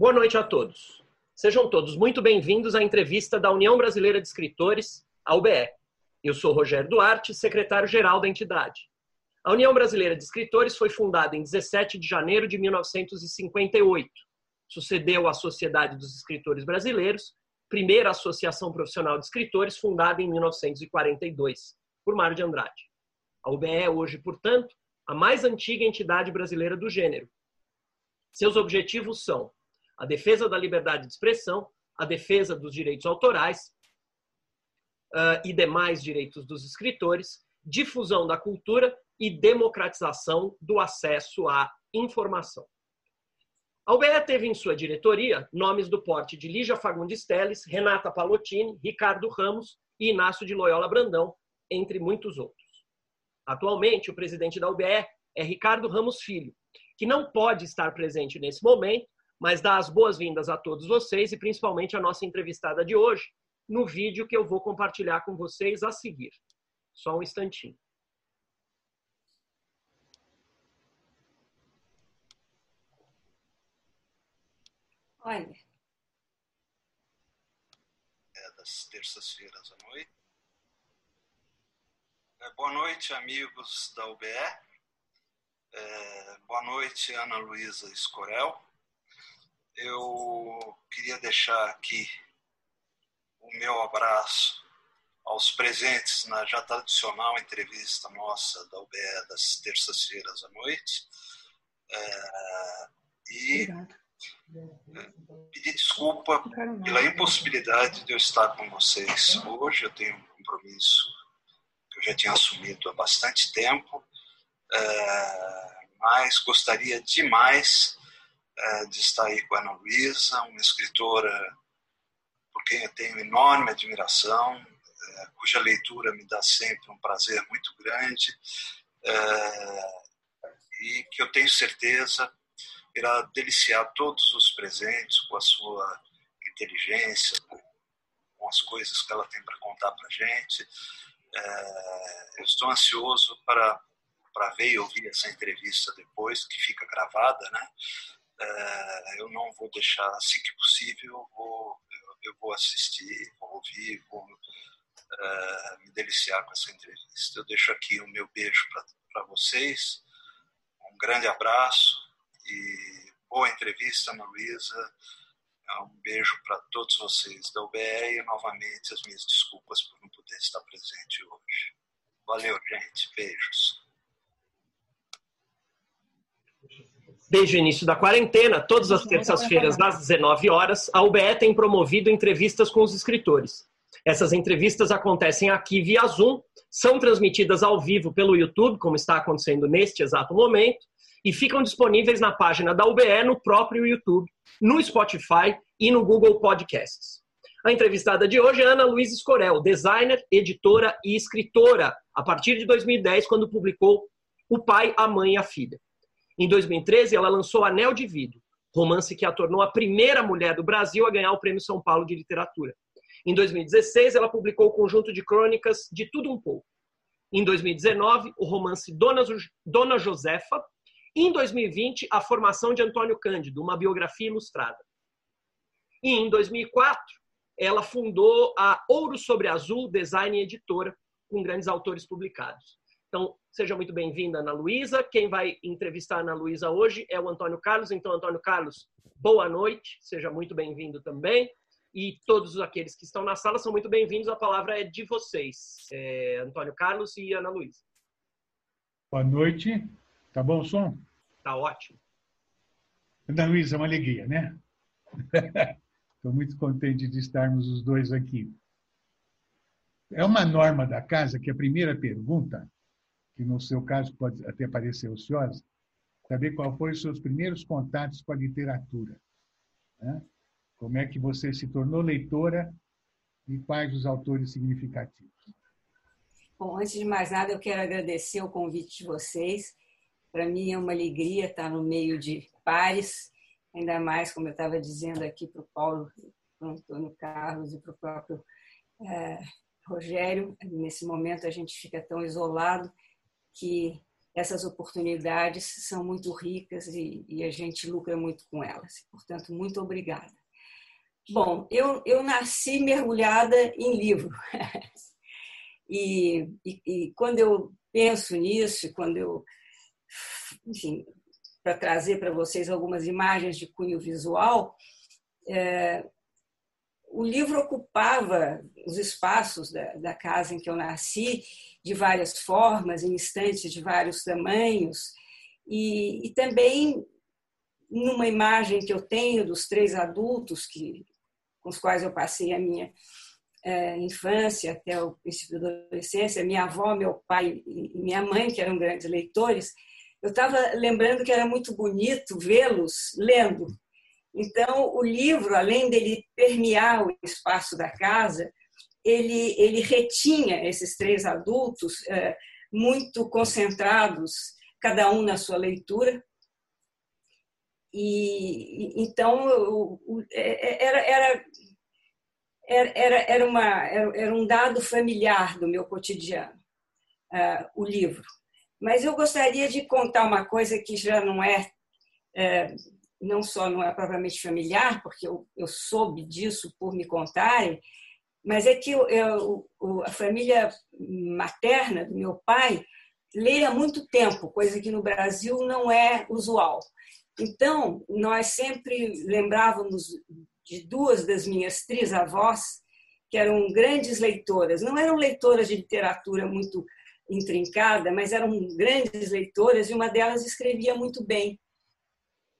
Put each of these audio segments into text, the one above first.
Boa noite a todos. Sejam todos muito bem-vindos à entrevista da União Brasileira de Escritores, a UBE. Eu sou Rogério Duarte, secretário-geral da entidade. A União Brasileira de Escritores foi fundada em 17 de janeiro de 1958. Sucedeu à Sociedade dos Escritores Brasileiros, primeira associação profissional de escritores fundada em 1942, por Mário de Andrade. A UBE é hoje, portanto, a mais antiga entidade brasileira do gênero. Seus objetivos são a defesa da liberdade de expressão, a defesa dos direitos autorais uh, e demais direitos dos escritores, difusão da cultura e democratização do acesso à informação. A UBE teve em sua diretoria nomes do porte de Lígia Fagundes Teles, Renata Palottini, Ricardo Ramos e Inácio de Loyola Brandão, entre muitos outros. Atualmente, o presidente da UBE é Ricardo Ramos Filho, que não pode estar presente nesse momento mas dar as boas-vindas a todos vocês e principalmente a nossa entrevistada de hoje, no vídeo que eu vou compartilhar com vocês a seguir. Só um instantinho. Olha. É das terças-feiras à noite. É, boa noite, amigos da UBE. É, boa noite, Ana Luísa Escorel eu queria deixar aqui o meu abraço aos presentes na já tradicional entrevista nossa da UBE das terças-feiras à noite. É, e pedir desculpa pela impossibilidade de eu estar com vocês hoje. Eu tenho um compromisso que eu já tinha assumido há bastante tempo, é, mas gostaria demais de estar aí com a Ana Luísa, uma escritora por quem eu tenho enorme admiração, é, cuja leitura me dá sempre um prazer muito grande é, e que eu tenho certeza irá deliciar todos os presentes com a sua inteligência, com as coisas que ela tem para contar para gente. eu estou ansioso para para ver e ouvir essa entrevista depois, que fica gravada, né? É, eu não vou deixar, assim que possível, eu vou, eu, vou assistir, vou ouvir, vou é, me deliciar com essa entrevista. Eu deixo aqui o meu beijo para vocês, um grande abraço e boa entrevista, Ana Luísa. Um beijo para todos vocês da UBE e novamente as minhas desculpas por não poder estar presente hoje. Valeu, gente. Beijos. Desde o início da quarentena, todas as terças-feiras, às 19 horas, a UBE tem promovido entrevistas com os escritores. Essas entrevistas acontecem aqui via Zoom, são transmitidas ao vivo pelo YouTube, como está acontecendo neste exato momento, e ficam disponíveis na página da UBE no próprio YouTube, no Spotify e no Google Podcasts. A entrevistada de hoje é Ana Luiz Escorel, designer, editora e escritora, a partir de 2010, quando publicou O Pai, a Mãe e a Filha. Em 2013, ela lançou Anel de Vidro, romance que a tornou a primeira mulher do Brasil a ganhar o Prêmio São Paulo de Literatura. Em 2016, ela publicou o conjunto de crônicas De Tudo Um Pouco. Em 2019, o romance Dona, Dona Josefa. E em 2020, A Formação de Antônio Cândido, uma biografia ilustrada. E em 2004, ela fundou a Ouro Sobre Azul Design Editora, com grandes autores publicados. Então, seja muito bem-vinda, Ana Luísa. Quem vai entrevistar a Ana Luísa hoje é o Antônio Carlos. Então, Antônio Carlos, boa noite, seja muito bem-vindo também. E todos aqueles que estão na sala são muito bem-vindos. A palavra é de vocês, é, Antônio Carlos e Ana Luísa. Boa noite. Tá bom o som? Tá ótimo. Ana Luísa, é uma alegria, né? Estou muito contente de estarmos os dois aqui. É uma norma da casa que a primeira pergunta que no seu caso pode até parecer ociosa, saber qual foram os seus primeiros contatos com a literatura. Né? Como é que você se tornou leitora e quais os autores significativos? Bom, antes de mais nada, eu quero agradecer o convite de vocês. Para mim é uma alegria estar no meio de pares, ainda mais, como eu estava dizendo aqui para o Paulo, para o Antônio Carlos e para o próprio é, Rogério. Nesse momento a gente fica tão isolado que essas oportunidades são muito ricas e, e a gente lucra muito com elas. Portanto, muito obrigada. Bom, eu, eu nasci mergulhada em livro. e, e, e, quando eu penso nisso, quando eu, enfim, para trazer para vocês algumas imagens de cunho visual, é, o livro ocupava os espaços da, da, casa em que eu nasci de várias formas, em instantes de vários tamanhos, e, e, também numa imagem que eu tenho dos três adultos que, com os quais eu passei a minha é, infância até o princípio da adolescência, minha avó, meu pai e minha mãe, que eram grandes leitores, eu estava lembrando que era muito bonito vê-los lendo. Então, o livro, além dele permear o espaço da casa, ele, ele retinha esses três adultos é, muito concentrados, cada um na sua leitura. E então é, era, era, era, era, uma, era um dado familiar do meu cotidiano, uh, o livro. Mas eu gostaria de contar uma coisa que já não é, é não só não é propriamente familiar, porque eu, eu soube disso por me contarem, mas é que eu, eu, a família materna do meu pai lê há muito tempo, coisa que no Brasil não é usual. Então, nós sempre lembrávamos de duas das minhas trisavós, que eram grandes leitoras. Não eram leitoras de literatura muito intrincada, mas eram grandes leitoras e uma delas escrevia muito bem.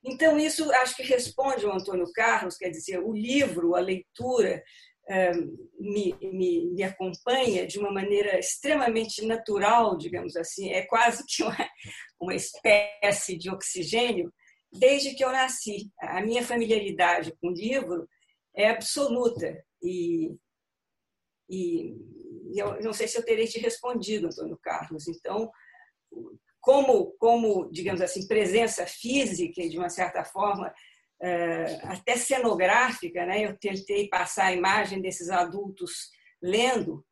Então, isso acho que responde ao Antônio Carlos, quer dizer, o livro, a leitura, eh, me, me, me, acompanha de uma maneira extremamente natural, digamos assim, é quase que uma, uma espécie de oxigênio desde que eu nasci. A minha familiaridade com o livro é absoluta e, e eu não sei se eu terei te respondido, Antônio Carlos. Então, como, como digamos assim, presença física, de uma certa forma, eh, até cenográfica, né? eu tentei passar a imagem desses adultos lendo.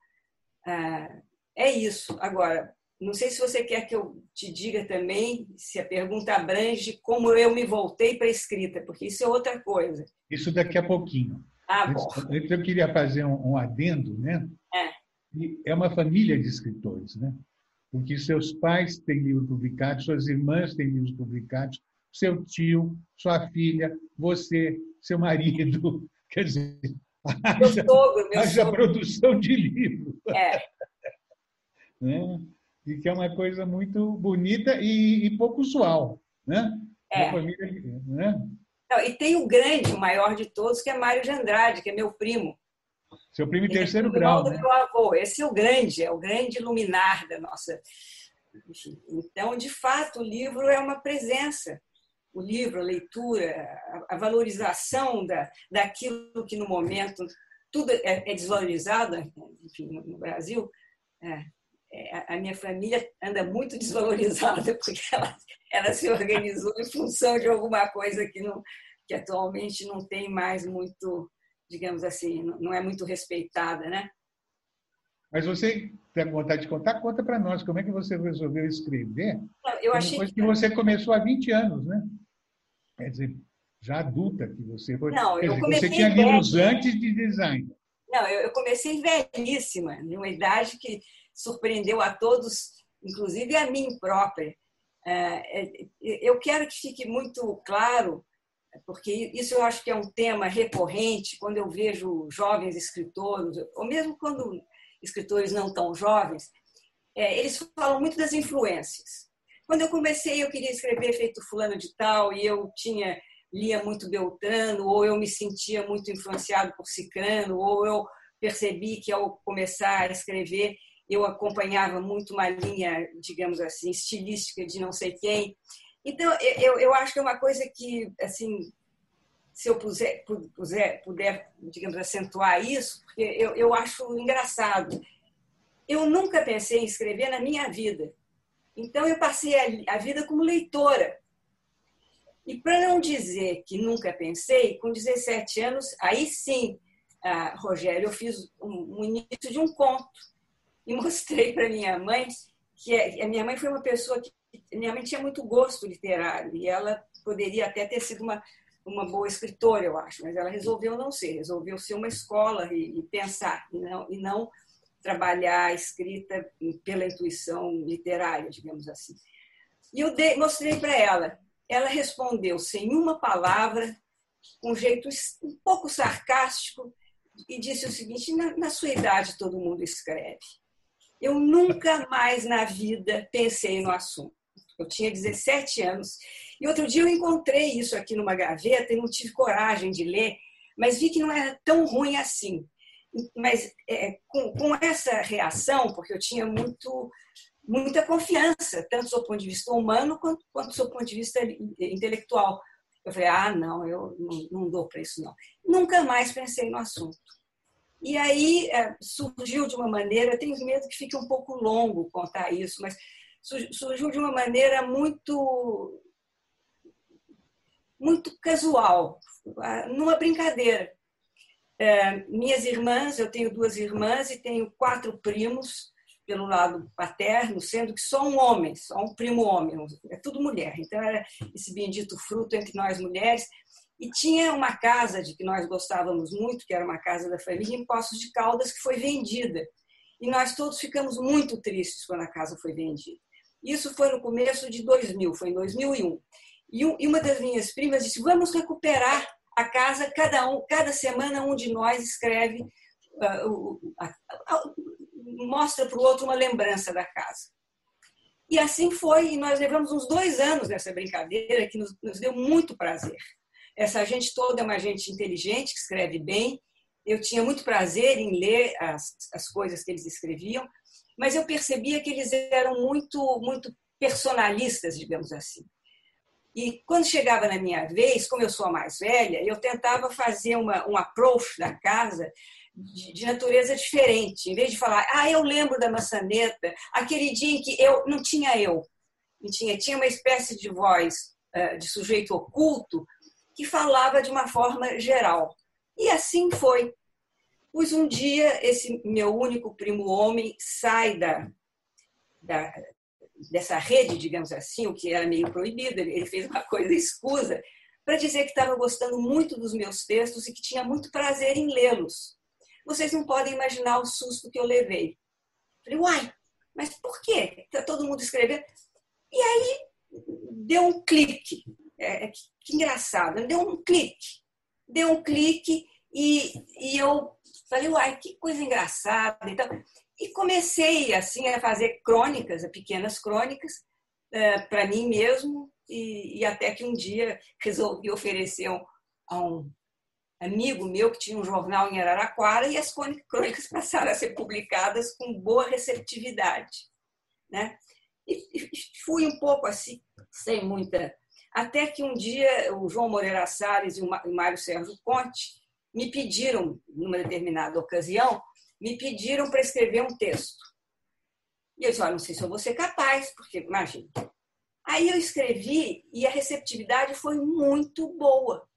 Eh, é isso. Agora, não sei se você quer que eu te diga também, se a pergunta abrange como eu me voltei para a escrita, porque isso é outra coisa. Isso daqui a pouquinho. Ah, bom. Eu queria fazer um, adendo, né? É. é uma família de escritores, né? Porque seus pais têm livros publicados, suas irmãs têm livros publicados, seu tio, sua filha, você, seu marido. Quer dizer, haja, sogro, haja sogro. produção de livro. É. né? e que é uma coisa muito bonita e, e pouco usual, né? É. Família, né? Não, e tem o grande, o maior de todos, que é Mário de Andrade, que é meu primo. Seu primo em terceiro grau, né? Meu avô. Esse é o grande, é o grande luminar da nossa. Então, de fato, o livro é uma presença. O livro, a leitura, a valorização da, daquilo que no momento tudo é, é desvalorizado, enfim, no Brasil, é, é, a minha família anda muito desvalorizada porque ela, ela se organizou em função de alguma coisa que, não, que atualmente não tem mais muito, digamos assim, não é muito respeitada, né? Mas você tem vontade de contar? Conta para nós como é que você resolveu escrever. Eu achei que... que você começou há 20 anos, né? Quer dizer, já adulta que você foi. Não, eu dizer, comecei você tinha livros antes de design. Não, eu comecei velhíssima, numa idade que surpreendeu a todos, inclusive a mim própria. É, é, eu quero que fique muito claro, porque isso eu acho que é um tema recorrente quando eu vejo jovens escritores, ou mesmo quando escritores não tão jovens, é, eles falam muito das influências. Quando eu comecei, eu queria escrever feito fulano de tal e eu tinha lia muito Beltrano, ou eu me sentia muito influenciado por Cicrano, ou eu percebi que ao começar a escrever eu acompanhava muito uma linha, digamos assim, estilística de não sei quem. Então, eu, eu acho que é uma coisa que, assim, se eu puser, puser, puder, digamos, acentuar isso, porque eu, eu acho engraçado. Eu nunca pensei em escrever na minha vida. Então, eu passei a, a vida como leitora. E para não dizer que nunca pensei, com 17 anos, aí sim, ah, Rogério, eu fiz um, um início de um conto e mostrei para minha mãe que a minha mãe foi uma pessoa que minha mãe tinha muito gosto literário e ela poderia até ter sido uma, uma boa escritora, eu acho, mas ela resolveu não ser, resolveu ser uma escola e, e pensar, e não, e não trabalhar a escrita pela intuição literária, digamos assim. E eu dei, mostrei para ela. Ela respondeu sem uma palavra, com um jeito um pouco sarcástico, e disse o seguinte: na, na sua idade todo mundo escreve. Eu nunca mais na vida pensei no assunto. Eu tinha 17 anos. E outro dia eu encontrei isso aqui numa gaveta e não tive coragem de ler, mas vi que não era tão ruim assim. Mas é, com, com essa reação, porque eu tinha muito muita confiança, tanto do ponto de vista humano quanto, quanto do ponto de vista intelectual. Eu falei, ah, não, eu não, não dou para isso, não. Nunca mais pensei no assunto. E aí é, surgiu de uma maneira, eu tenho medo que fique um pouco longo contar isso, mas surgiu de uma maneira muito muito casual, numa brincadeira. É, minhas irmãs, eu tenho duas irmãs e tenho quatro primos pelo lado paterno, sendo que só um homem, só um primo homem, é tudo mulher. Então era esse bendito fruto entre nós mulheres. E tinha uma casa de que nós gostávamos muito, que era uma casa da família em Poços de Caldas, que foi vendida. E nós todos ficamos muito tristes quando a casa foi vendida. Isso foi no começo de 2000, foi em 2001. E uma das minhas primas disse: "Vamos recuperar a casa, cada um, cada semana um de nós escreve uh, mostra para o outro uma lembrança da casa. E assim foi, e nós levamos uns dois anos nessa brincadeira que nos, nos deu muito prazer. Essa gente toda é uma gente inteligente, que escreve bem. Eu tinha muito prazer em ler as, as coisas que eles escreviam, mas eu percebia que eles eram muito, muito personalistas, digamos assim. E quando chegava na minha vez, como eu sou a mais velha, eu tentava fazer uma, um approach da casa de, de, natureza diferente. Em vez de falar, ah, eu lembro da maçaneta, aquele dia em que eu não tinha eu, tinha, tinha uma espécie de voz uh, de sujeito oculto que falava de uma forma geral. E assim foi. Pois um dia esse meu único primo homem sai da, da dessa rede, digamos assim, o que era meio proibido, ele fez uma coisa escusa para dizer que estava gostando muito dos meus textos e que tinha muito prazer em lê-los. Vocês não podem imaginar o susto que eu levei. Falei, uai, mas por quê? Está todo mundo escrevendo. E aí deu um clique. É, é, que, engraçado, deu um clique. Deu um clique e, e eu falei, uai, que coisa engraçada. Então, e comecei assim a fazer crônicas, pequenas crônicas, é, para mim mesmo, e, até que um dia resolvi oferecer a um amigo meu que tinha um jornal em Araraquara e as crônicas passaram a ser publicadas com boa receptividade, né? E fui um pouco assim, sem muita, até que um dia o João Moreira Salles e o Mário Sérgio Conte me pediram, numa determinada ocasião, me pediram para escrever um texto. E eu disse, ah, não sei se eu vou ser capaz, porque imagina. Aí eu escrevi e a receptividade foi muito boa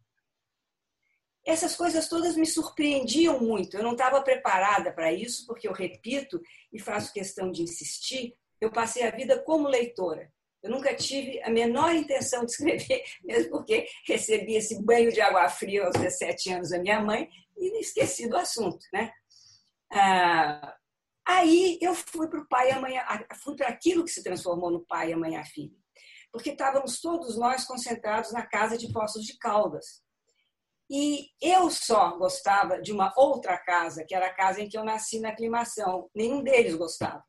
essas coisas todas me surpreendiam muito. Eu não estava preparada para isso, porque eu repito e faço questão de insistir, eu passei a vida como leitora. Eu nunca tive a menor intenção de escrever, mesmo porque recebi esse banho de água fria aos 17 anos da minha mãe e esqueci do assunto, né? Ah, aí eu fui para o pai e amanhã, fui para aquilo que se transformou no pai e amanhã filho, porque estávamos todos nós concentrados na casa de Poços de Caldas. E eu só gostava de uma outra casa, que era a casa em que eu nasci na aclimação. Nenhum deles gostava.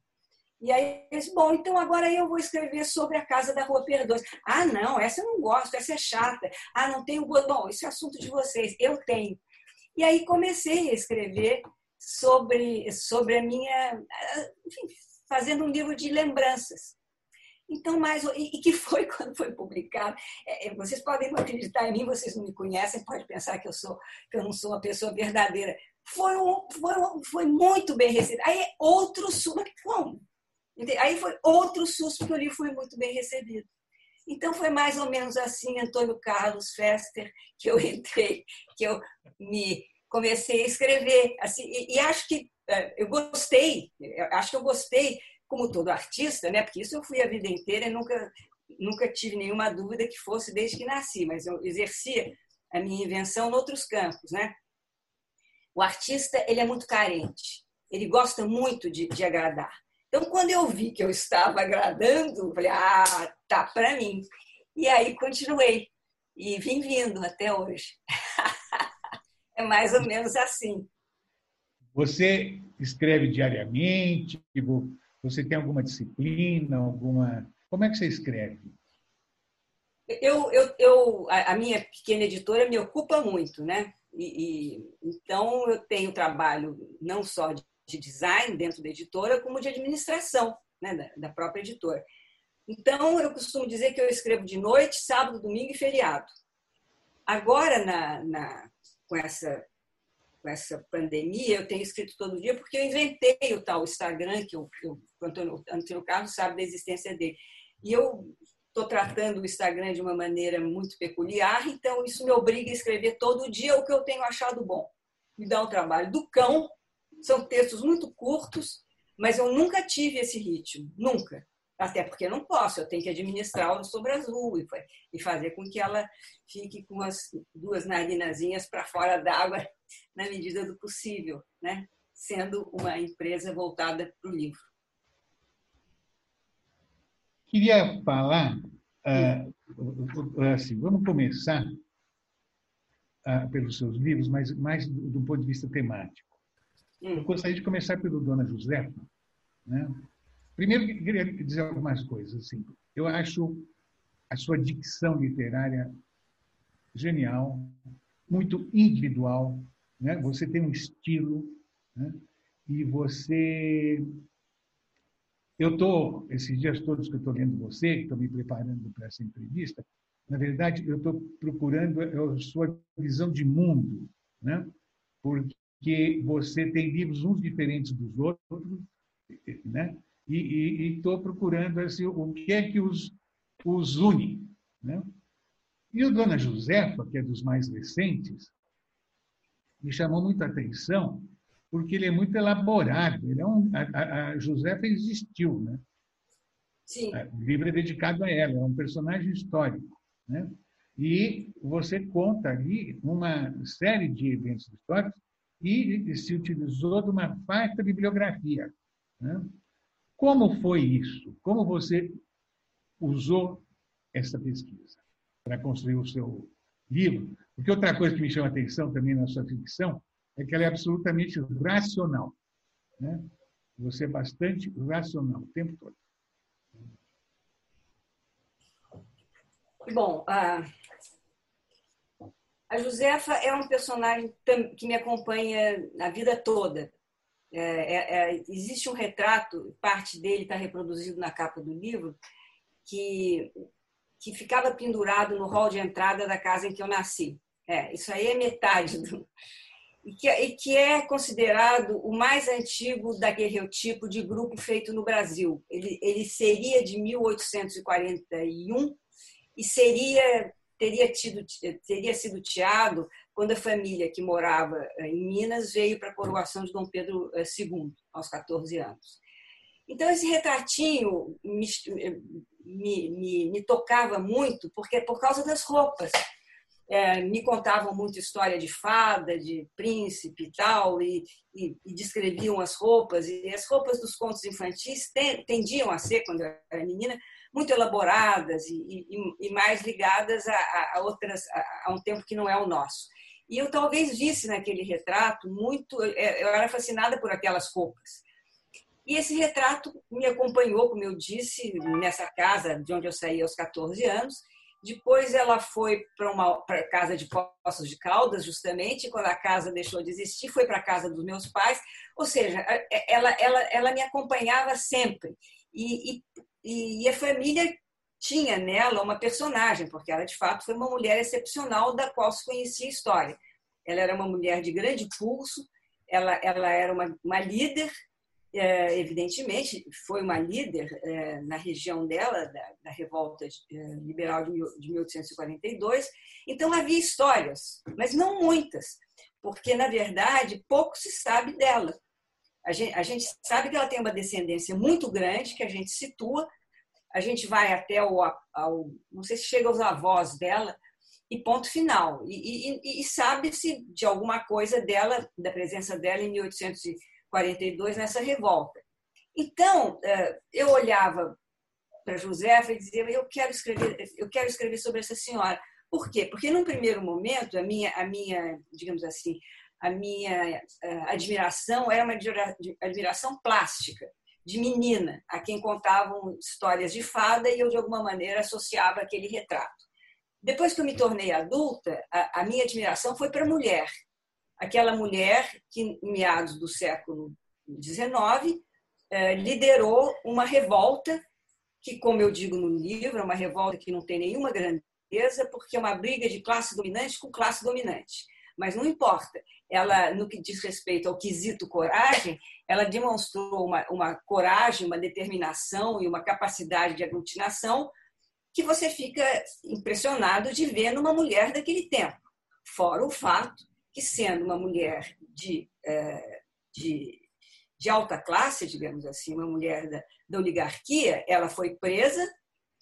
E aí eu disse, bom, então agora eu vou escrever sobre a casa da Rua Perdões. Ah, não, essa eu não gosto, essa é chata. Ah, não tenho. Bom, isso é assunto de vocês, eu tenho. E aí comecei a escrever sobre, sobre a minha. Enfim, fazendo um livro de lembranças. Então, mais e que foi quando foi publicado. É, é, vocês podem não acreditar em mim, vocês não me conhecem, pode pensar que eu sou que eu não sou uma pessoa verdadeira. Foi um, foi, um, foi muito bem recebido. Aí outro susto, como? Aí foi outro susto porque o livro foi muito bem recebido. Então foi mais ou menos assim, Antônio Carlos Fester, que eu entrei, que eu me comecei a escrever. Assim, e, e acho que é, eu gostei, acho que eu gostei como todo artista, né? Porque isso eu fui a vida inteira e nunca nunca tive nenhuma dúvida que fosse desde que nasci, mas eu exercia a minha invenção em outros campos, né? O artista ele é muito carente, ele gosta muito de, de agradar. Então, quando eu vi que eu estava agradando, falei, ah, tá para mim. E aí continuei e vim vindo até hoje. é mais ou menos assim. Você escreve diariamente? Tipo, você tem alguma disciplina, alguma como é que você escreve? Eu, eu, eu, a minha pequena editora me ocupa muito, né? E, e, então eu tenho trabalho não só de, de, design dentro da editora, como de administração né, da, da, própria editora. Então eu costumo dizer que eu escrevo de noite, sábado, domingo e feriado. Agora, na, na, com, essa, com essa pandemia, eu tenho escrito todo dia porque eu inventei o tal Instagram, que o Antônio, Antônio Carlos sabe da existência dele. E eu estou tratando o Instagram de uma maneira muito peculiar, então isso me obriga a escrever todo dia o que eu tenho achado bom. Me dá um trabalho do cão, são textos muito curtos, mas eu nunca tive esse ritmo, nunca. Até porque não posso, eu tenho que administrar o sobre azul e fazer com que ela fique com as duas narinazinhas para fora d'água na medida do possível, né? sendo uma empresa voltada para o livro. Queria falar, uh, assim, vamos começar uh, pelos seus livros, mas mais do, do, ponto de vista temático. Eu hum. gostaria de começar pelo Dona Josefa. Né? Primeiro, queria dizer algumas coisas. Assim. Eu acho a sua dicção literária genial, muito individual. Né? Você tem um estilo né? e você eu estou, esses dias todos que eu estou vendo você, que estou me preparando para essa entrevista, na verdade, eu estou procurando a sua visão de mundo, né? porque você tem livros uns diferentes dos outros, né? e estou procurando assim, o que é que os, os une. Né? E o Dona Josefa, que é dos mais recentes, me chamou muita atenção, porque ele é muito elaborado. Ele é um, a, a Josefa existiu, né? Sim. O livro é dedicado a ela, é um personagem histórico, né? E você conta ali uma série de eventos históricos e se utilizou de uma farta bibliografia. Né? Como foi isso? Como você usou essa pesquisa para construir o seu livro? Porque outra coisa que me chama atenção também na sua ficção é que ela é absolutamente racional. Né? Você é bastante racional o tempo todo. Bom, a, a Josefa é um personagem que me acompanha a vida toda. É, é, é, existe um retrato, parte dele está reproduzido na capa do livro, que, que ficava pendurado no hall de entrada da casa em que eu nasci. É, isso aí é metade do, e que, e que é considerado o mais antigo daguerreotipo de grupo feito no Brasil. Ele, ele seria de 1841 e seria teria tido teria sido teado quando a família que morava eh, em Minas veio para a coroação de Dom Pedro II eh, aos 14 anos. Então esse retratinho me, me, me, me tocava muito porque por causa das roupas é, me contavam muito história de fada, de príncipe e tal, e, e, descreviam as roupas. E as roupas dos contos infantis tendiam a ser, quando eu era menina, muito elaboradas e, e mais ligadas a, a outras, a, a, um tempo que não é o nosso. E eu talvez visse naquele retrato muito, é, eu era fascinada por aquelas roupas. E esse retrato me acompanhou, como eu disse, nessa casa de onde eu saí aos 14 anos, depois ela foi para uma pra casa de Poços de Caldas, justamente, quando a casa deixou de existir, foi para a casa dos meus pais. Ou seja, é, ela, ela, ela me acompanhava sempre. E, e, e a família tinha nela uma personagem, porque ela de fato foi uma mulher excepcional da qual se conhecia a história. Ela era uma mulher de grande pulso, ela, ela era uma, uma líder é, evidentemente, foi uma líder é, na região dela, da, da revolta é, liberal de, de 1842. Então, havia histórias, mas não muitas, porque, na verdade, pouco se sabe dela. A gente, a gente sabe que ela tem uma descendência muito grande, que a gente situa, a gente vai até o, ao, não sei se chega aos avós dela, e ponto final. E, e, e sabe-se de alguma coisa dela, da presença dela em 1842 nessa revolta. Então, eh, eu olhava para Josefa e dizia: eu quero escrever, eu quero escrever sobre essa senhora. Por quê? Porque num primeiro momento a minha, a minha, digamos assim, a minha uh, admiração era uma admiração plástica de menina, a quem contavam histórias de fada e eu de alguma maneira associava aquele retrato. Depois que eu me tornei adulta, a, a minha admiração foi para a mulher, aquela mulher que, em meados do século XIX, eh, liderou uma revolta que, como eu digo no livro, é uma revolta que não tem nenhuma grandeza, porque é uma briga de classe dominante com classe dominante. Mas não importa. Ela, no que diz respeito ao quesito coragem, ela demonstrou uma, uma coragem, uma determinação e uma capacidade de aglutinação que você fica impressionado de ver numa mulher daquele tempo. Fora o fato que, sendo uma mulher de, eh, de, de alta classe, digamos assim, uma mulher da, da oligarquia, ela foi presa,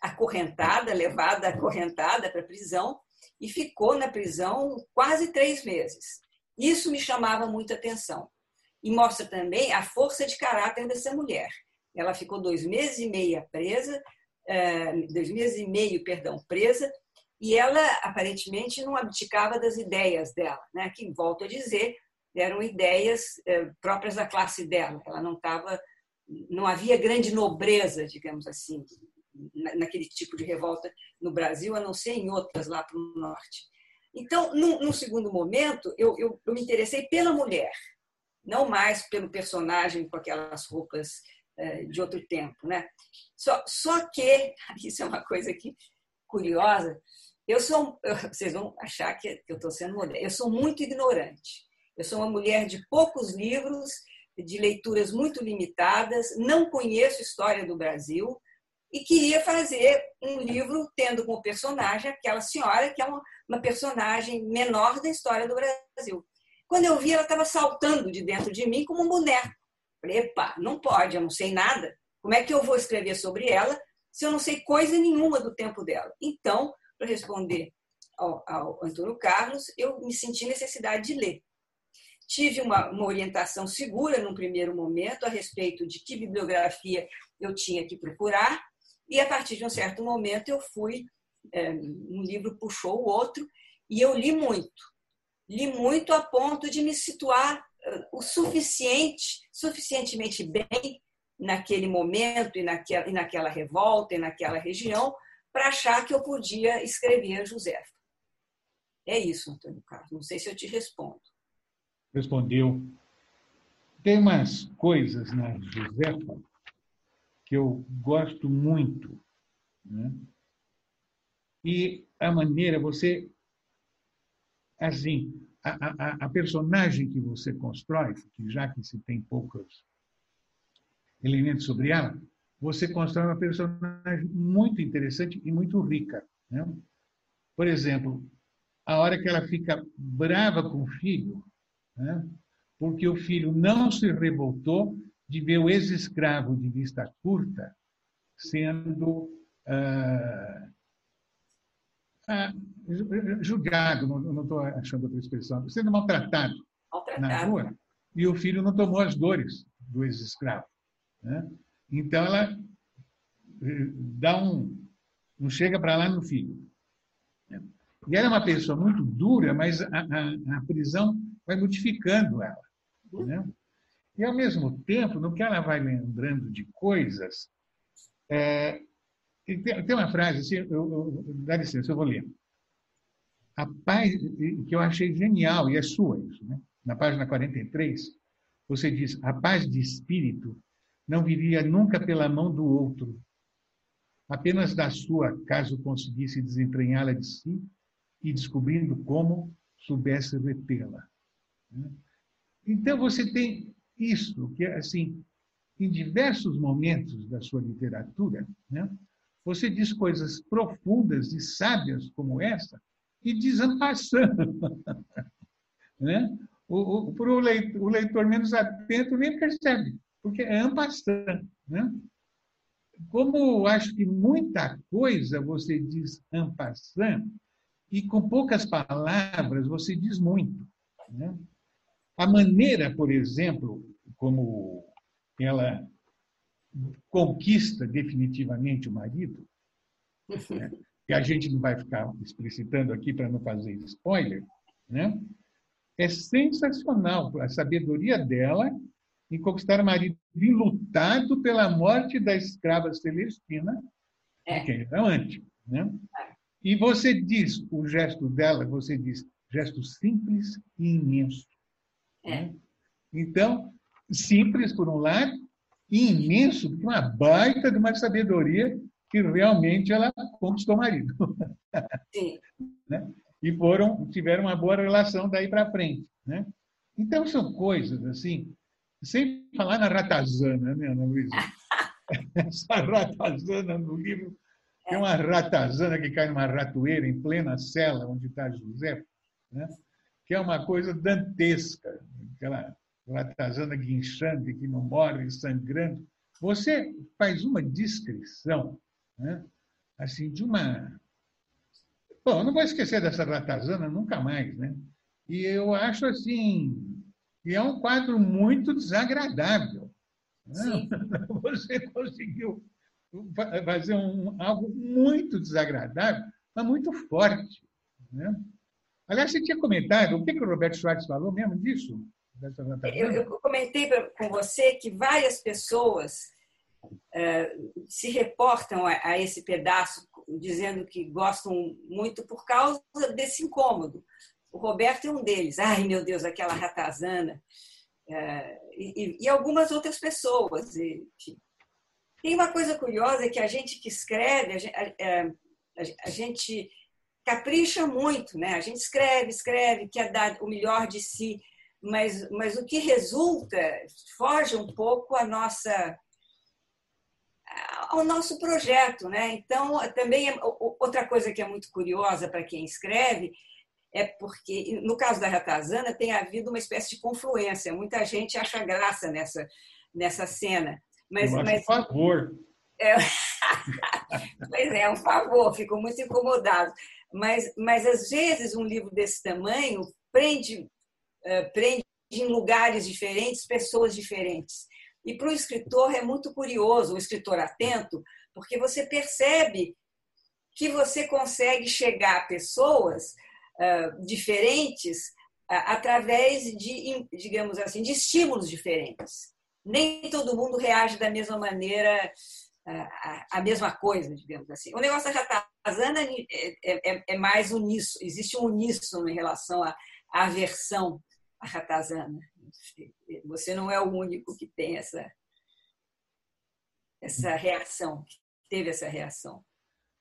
acorrentada, levada acorrentada para a prisão e ficou na prisão quase três meses. Isso me chamava muita atenção. E mostra também a força de caráter dessa mulher. Ela ficou dois meses e meio presa, é, dois meses e meio, perdão, presa, e ela aparentemente não abdicava das ideias dela, né? que, volto a dizer, eram ideias é, próprias da classe dela. Ela não estava não havia grande nobreza, digamos assim, naquele tipo de revolta no Brasil, a não ser em outras lá para o norte. Então, num, segundo momento, eu, eu, eu, me interessei pela mulher, não mais pelo personagem com aquelas roupas é, de outro tempo, né? Só, só que isso é uma coisa que curiosa. Eu sou, vocês vão achar que eu estou sendo moderna. Eu sou muito ignorante. Eu sou uma mulher de poucos livros de leituras muito limitadas, não conheço história do Brasil e queria fazer um livro tendo como personagem aquela senhora que é uma, uma personagem menor da história do Brasil. Quando eu vi, ela estava saltando de dentro de mim como um boneco. Falei, epa, não pode, eu não sei nada. Como é que eu vou escrever sobre ela se eu não sei coisa nenhuma do tempo dela? Então, para responder ao, ao Antônio Carlos, eu me senti necessidade de ler. Tive uma, uma orientação segura num primeiro momento a respeito de que bibliografia eu tinha que procurar, e a partir de um certo momento eu fui, é, um livro puxou o outro, e eu li muito. Li muito a ponto de me situar uh, o suficiente, suficientemente bem naquele momento e naquela, e naquela revolta e naquela região para achar que eu podia escrever Josefa. É isso, Antônio Carlos. Não sei se eu te respondo respondeu. Tem umas coisas na Josefa que eu gosto muito. Né? E a maneira, você. Assim, a, a, a personagem que você constrói, que já que se tem poucos elementos sobre ela, você constrói uma personagem muito interessante e muito rica. Né? Por exemplo, a hora que ela fica brava com o filho, né? porque o filho não se revoltou de ver o ex-escravo de vista curta sendo ah, ah, julgado, não estou achando outra expressão, sendo maltratado, maltratado, na rua, e o filho não tomou as dores do ex-escravo. Né? Então ela eh, dá um, não chega para lá no filho. E ela é uma pessoa muito dura, mas a, a, a prisão vai modificando ela. Né? E, ao mesmo tempo, no que ela vai lembrando de coisas, é, tem, uma frase, assim, eu, eu, dá licença, eu vou ler. A paz, que eu achei genial, e é sua isso, né? na página 43, você diz: a paz de espírito não viria nunca pela mão do outro, apenas da sua, caso conseguisse desentranhá-la de si e descobrindo como soubesse retê-la. Né? Então, você tem isso, que é assim, em diversos momentos da sua literatura, né, você diz coisas profundas e sábias como essa e desampassando. né? o, o, leitor, o leitor menos atento nem percebe, porque é ampassando. Né? Como acho que muita coisa você diz ampassando, e com poucas palavras você diz muito. Né? A maneira, por exemplo, como ela conquista definitivamente o marido, né? que a gente não vai ficar explicitando aqui para não fazer spoiler, né? é sensacional a sabedoria dela em conquistar o marido lutado pela morte da escrava Celestina, é. de quem era amante. Né? E você diz, o gesto dela, você diz, gesto simples e imenso. É. Né? Então, simples por um lado, e imenso, porque uma baita de uma sabedoria que realmente ela conquistou o marido. Sim. né? E foram, tiveram uma boa relação daí para frente. Né? Então, são coisas assim, sem falar na ratazana, né, Ana Luísa? Essa ratazana no livro tem uma ratazana que cai numa ratoeira em plena cela onde está José, né? que é uma coisa dantesca, aquela ratazana guinchante que não morre, sangrando. Você faz uma descrição, né? assim, de uma. Bom, não vou esquecer dessa ratazana nunca mais, né? E eu acho assim que é um quadro muito desagradável. Né? Você conseguiu fazer um, algo muito desagradável, mas muito forte. Né? Aliás, você tinha comentado, o que, que o Roberto Schwartz falou mesmo disso? Eu, eu, comentei com você que várias pessoas uh, se reportam a, a, esse pedaço, dizendo que gostam muito por causa desse incômodo. O Roberto é um deles. Ai, meu Deus, aquela ratazana. Uh, e, e, algumas outras pessoas. E, tem uma coisa curiosa que a gente que escreve, a gente, a, a gente, capricha muito, né? A gente escreve, escreve, quer dar o melhor de si, mas, mas o que resulta foge um pouco a nossa ao nosso projeto, né? Então, também é, outra coisa que é muito curiosa para quem escreve é porque no caso da Ratazana tem havido uma espécie de confluência. Muita gente acha graça nessa nessa cena. Mas, mas... um favor. É... pois é, um favor, fico muito incomodado. Mas, mas às vezes um livro desse tamanho prende, prende em lugares diferentes, pessoas diferentes. E para o escritor é muito curioso, o escritor atento, porque você percebe que você consegue chegar a pessoas uh, diferentes através de, digamos assim, de estímulos diferentes nem todo mundo reage da mesma maneira a, mesma coisa, digamos assim. O negócio da ratazana é, é, é, mais uníssono, existe um uníssono em relação à aversão à ratazana. Você não é o único que tem essa, essa reação, que teve essa reação.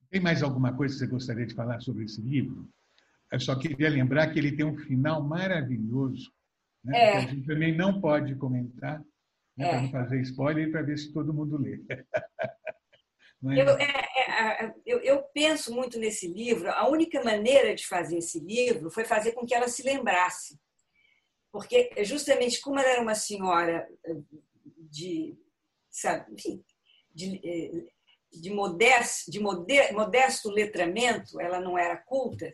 Tem mais alguma coisa que você gostaria de falar sobre esse livro? Eu só queria lembrar que ele tem um final maravilhoso, né? É. que a gente também não pode comentar, né, é. para não fazer spoiler e para ver se todo mundo lê. é? Eu, é, é eu, eu, penso muito nesse livro. A única maneira de fazer esse livro foi fazer com que ela se lembrasse. Porque, justamente como ela era uma senhora eh, de, sabe, de, eh, de, modesto, de modesto letramento, ela não era culta,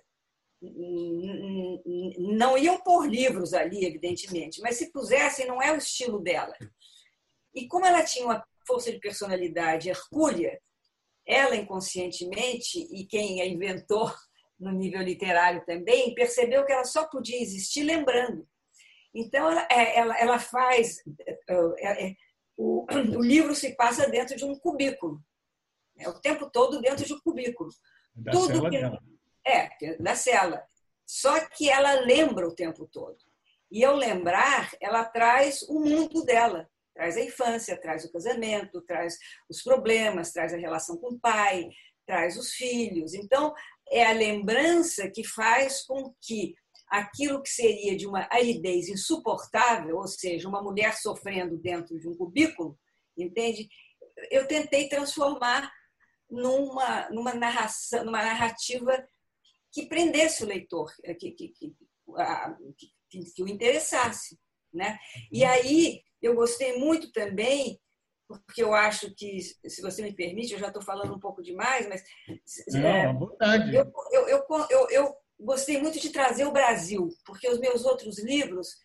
não iam pôr livros ali, evidentemente, mas se pusessem, não é o estilo dela. E como ela tinha uma força de personalidade hercúlea, ela inconscientemente, e quem a inventou no nível literário também, percebeu que ela só podia existir lembrando. Então, ela, é, ela, ela faz. É, é, o, o livro se passa dentro de um cubículo. É, o tempo todo dentro de um cubículo. Da Tudo que, dela. É, da cela. Só que ela lembra o tempo todo. E ao lembrar, ela traz o mundo dela traz a infância, traz o casamento, traz os problemas, traz a relação com o pai, traz os filhos. Então, é a lembrança que faz com que aquilo que seria de uma aridez insuportável, ou seja, uma mulher sofrendo dentro de um cubículo, entende? Eu tentei transformar numa, numa narração, numa narrativa que prendesse o leitor, que, que, que, que que, que o interessasse. Né? E aí eu gostei muito também, porque eu acho que, se você me permite, eu já estou falando um pouco demais, mas. Não, é, vontade. Eu, eu, eu, eu gostei muito de trazer o Brasil, porque os meus outros livros,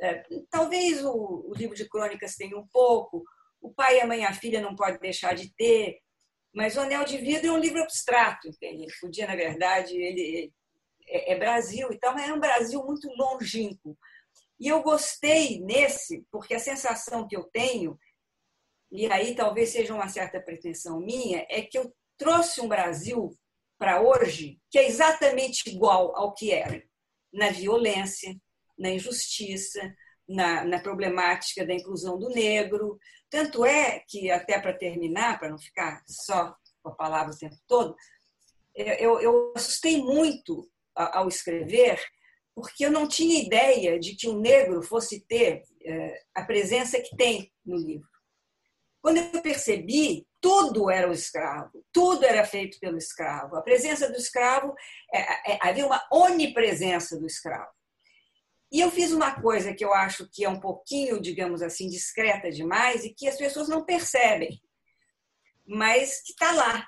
é, talvez o, o, livro de crônicas tenha um pouco, o pai, a mãe e a filha não pode deixar de ter, mas o Anel de Vidro é um livro abstrato, entende? Ele podia, na verdade, ele é, é Brasil e mas é um Brasil muito longínquo. E eu gostei nesse, porque a sensação que eu tenho, e aí talvez seja uma certa pretensão minha, é que eu trouxe um Brasil para hoje que é exatamente igual ao que era na violência, na injustiça, na, na problemática da inclusão do negro. Tanto é que, até para terminar, para não ficar só com a palavra o tempo todo, eu, eu assustei muito ao escrever, porque eu não tinha ideia de que um negro fosse ter é, a presença que tem no livro. Quando eu percebi, tudo era o escravo, tudo era feito pelo escravo. A presença do escravo, é, é, havia uma onipresença do escravo. E eu fiz uma coisa que eu acho que é um pouquinho, digamos assim, discreta demais e que as pessoas não percebem, mas que está lá.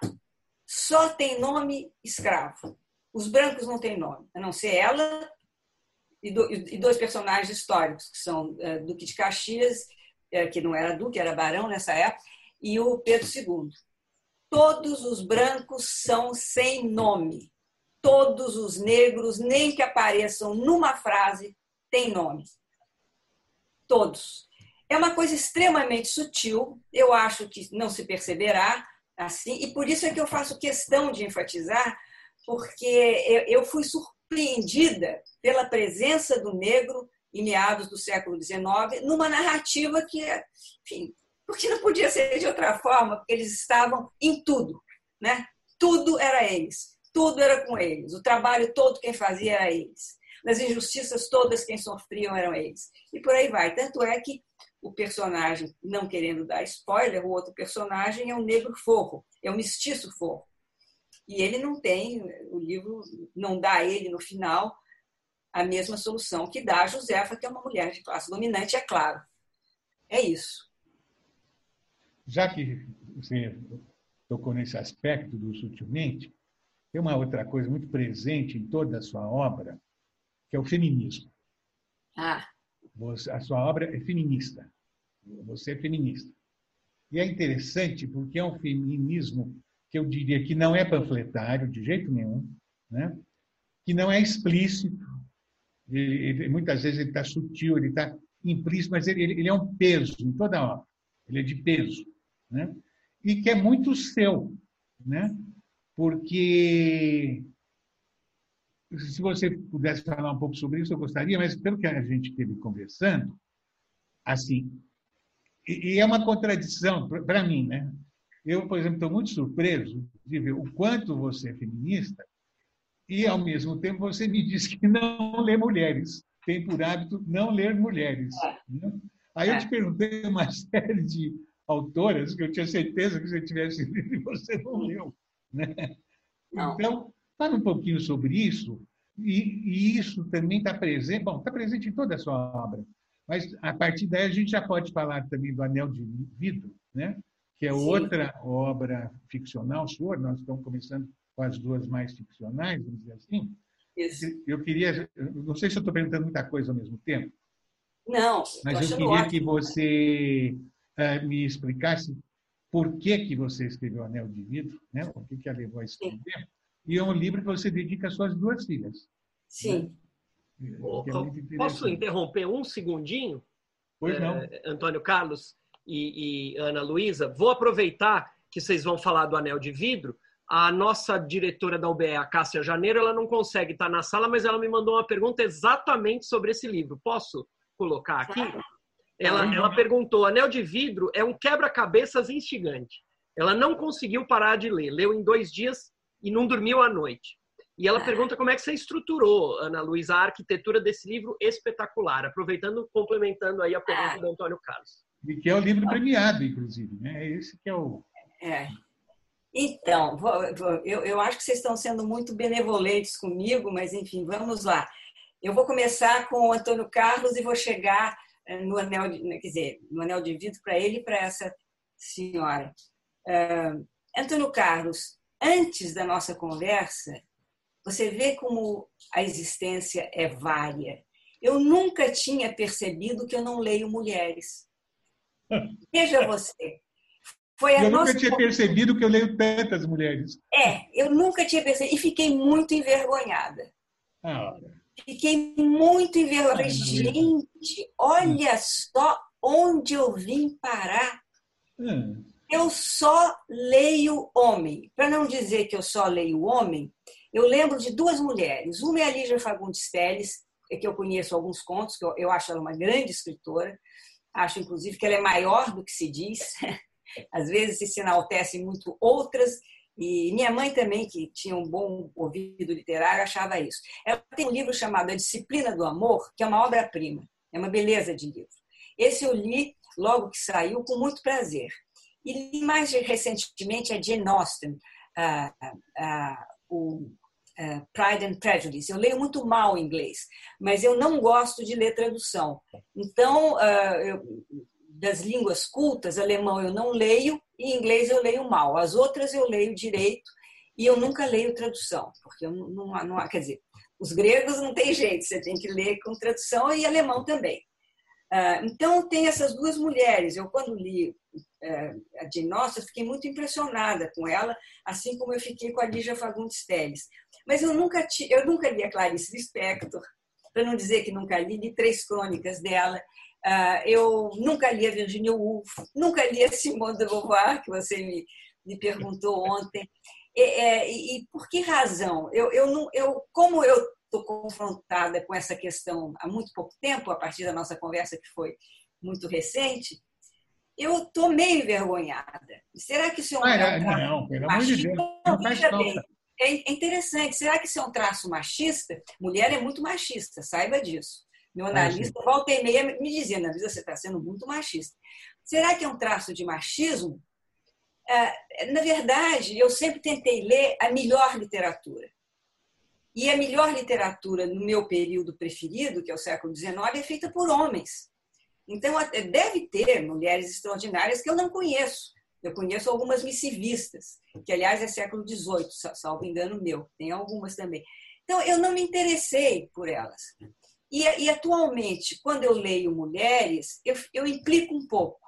Só tem nome escravo. Os brancos não têm nome, a não ser ela e dois personagens históricos, que são uh, Duque de Caxias é, que não era duque, era barão nessa época, e o Pedro II. Todos os brancos são sem nome. Todos os negros, nem que apareçam numa frase, têm nome. Todos. É uma coisa extremamente sutil, eu acho que não se perceberá assim, e por isso é que eu faço questão de enfatizar, porque eu fui surpreendida pela presença do negro em meados do século XIX, numa narrativa que, enfim, porque não podia ser de outra forma, porque eles estavam em tudo, né? Tudo era eles, tudo era com eles, o trabalho todo quem fazia era eles, nas injustiças todas quem sofriam eram eles, e por aí vai. Tanto é que o personagem, não querendo dar spoiler, o outro personagem é um negro forro, é um mestiço forro. E ele não tem, o livro não dá a ele no final a mesma solução que dá a Josefa, que é uma mulher de classe dominante, é claro. É isso. Já que você tocou nesse aspecto do sutilmente, tem uma outra coisa muito presente em toda a sua obra, que é o feminismo. Ah. Você, a sua obra é feminista. Você é feminista. E é interessante porque é um feminismo que eu diria que não é panfletário de jeito nenhum, né? que não é explícito, ele, ele, muitas vezes ele está sutil, ele está implícito, mas ele, ele, é um peso em toda hora. Ele é de peso. Né? E que é muito seu. Né? Porque, se você pudesse falar um pouco sobre isso, eu gostaria, mas pelo que a gente teve conversando, assim, e, é uma contradição para mim, né? Eu, por exemplo, estou muito surpreso de ver o quanto você é feminista e, ao mesmo tempo, você me diz que não lê mulheres, tem por hábito não ler mulheres. Né? Aí eu é. te perguntei uma série de autoras que eu tinha certeza que você tivesse lido e você não leu. Né? Não. Então, fala um pouquinho sobre isso, e, e isso também está presente, bom, está presente em toda a sua obra, mas a partir daí a gente já pode falar também do Anel de Vidro, né? que é Sim. outra obra ficcional sua, nós estamos começando com as duas mais ficcionais, vamos dizer assim. Isso. Eu queria, não sei se eu estou perguntando muita coisa ao mesmo tempo. Não, mas eu queria ótimo. que você uh, me explicasse por que que você escreveu Anel de Vidro, né? O que que a levou a escrever? Sim. E é um livro que você dedica às suas duas filhas. Sim. Né? É Posso interromper um segundinho? Pois não. É, Antônio Carlos e, e Ana Luísa, vou aproveitar que vocês vão falar do Anel de Vidro a nossa diretora da UBE, a Cássia Janeiro, ela não consegue estar na sala, mas ela me mandou uma pergunta exatamente sobre esse livro. Posso colocar aqui? Ela, ela perguntou: Anel de Vidro é um quebra-cabeças instigante. Ela não conseguiu parar de ler, leu em dois dias e não dormiu à noite. E ela pergunta como é que você estruturou, Ana Luísa, a arquitetura desse livro espetacular, aproveitando, complementando aí a pergunta é. do Antônio Carlos. E que é o livro premiado, inclusive, né? É esse que é o. É. Então, eu, eu acho que vocês estão sendo muito benevolentes comigo, mas enfim, vamos lá. Eu vou começar com o Antônio Carlos e vou chegar no anel, de, né, quer dizer, no anel de vidro para ele e para essa senhora. Uh, Antônio Carlos, antes da nossa conversa, você vê como a existência é vária. Eu nunca tinha percebido que eu não leio mulheres. Veja você. Foi a eu nossa... nunca tinha percebido que eu leio tantas mulheres. É, eu nunca tinha percebido. E fiquei muito envergonhada. Ah, fiquei muito envergonhada. Gente, olha só onde eu vim parar. Hum. Eu só leio homem. Para não dizer que eu só leio homem, eu lembro de duas mulheres. Uma é a Lígia Fagundes Teles, que eu conheço alguns contos, que eu, eu acho ela uma grande escritora. Acho, inclusive, que ela é maior do que se diz. Às vezes se enaltecem muito outras. E minha mãe também, que tinha um bom ouvido literário, achava isso. Ela tem um livro chamado A Disciplina do Amor, que é uma obra-prima. É uma beleza de livro. Esse eu li logo que saiu, com muito prazer. E li mais recentemente a Jane Austen, o Pride and Prejudice. Eu leio muito mal inglês, mas eu não gosto de ler tradução. Então, eu, das línguas cultas, alemão eu não leio e inglês eu leio mal. As outras eu leio direito e eu nunca leio tradução, porque eu não, não, não quer dizer, os gregos não tem jeito, você tem que ler com tradução e alemão também. Ah, então, tem essas duas mulheres. Eu, quando li eh, a de Nossa, fiquei muito impressionada com ela, assim como eu fiquei com a Lígia Fagundes Teles. Mas eu nunca, eu nunca li a Clarice Lispector, para não dizer que nunca li, li três crônicas dela. Ah, eu nunca li a Virginia Woolf, nunca li a Simone de Beauvoir, que você me, me perguntou ontem. E, é, e, por que razão? Eu, eu, não, eu, como eu estou confrontada com essa questão há muito pouco tempo, a partir da nossa conversa que foi muito recente, eu estou meio envergonhada. Será que isso é um traço não, pelo amor de Deus, não faz bem, é interessante. Será que isso é um traço machista? Mulher é muito machista, saiba disso. Meu analista, volta e meia, me dizia, Analisa, você está sendo muito machista. Será que é um traço de machismo? É, na verdade, eu sempre tentei ler a melhor literatura. E a melhor literatura, no meu período preferido, que é o século XIX, é feita por homens. Então, deve ter mulheres extraordinárias que eu não conheço. Eu conheço algumas missivistas, que, aliás, é século XVIII, salvo engano meu. Tem algumas também. Então, eu não me interessei por elas. E, e atualmente, quando eu leio mulheres, eu, eu, implico um pouco.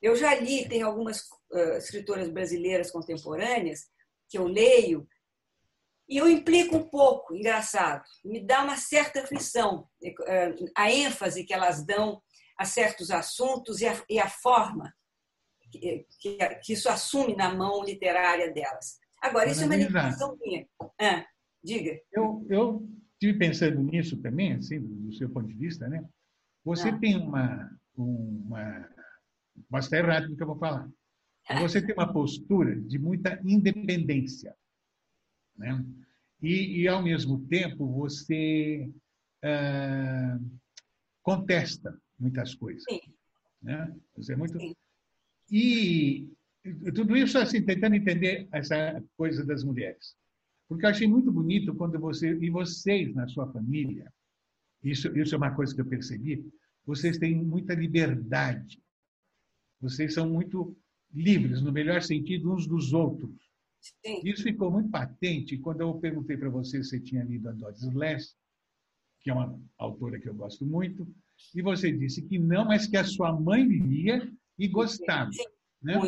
Eu já li, tem algumas uh, escritoras brasileiras contemporâneas que eu leio, e eu implico um pouco, engraçado. Me dá uma certa aflição uh, a ênfase que elas dão a certos assuntos e a, e a forma que, que, que, isso assume na mão literária delas. Agora, isso é uma limitação minha. Ah, diga. Eu, eu estive pensando nisso também, assim, do seu ponto de vista, né? Você Não. tem uma, uma. Posso estar errado no que eu vou falar. Você tem uma postura de muita independência. Né? E, e ao mesmo tempo, você ah, contesta muitas coisas. Sim. Né? Você é muito. Sim. E tudo isso assim, tentando entender essa coisa das mulheres. Porque eu achei muito bonito quando você, e vocês na sua família, isso, isso é uma coisa que eu percebi, vocês têm muita liberdade. Vocês são muito livres, no melhor sentido, uns dos outros. Sim. Isso ficou muito patente quando eu perguntei para você se você tinha lido a Doris Less, que é uma autora que eu gosto muito, e você disse que não, mas que a sua mãe lia e gostava. Sim, né?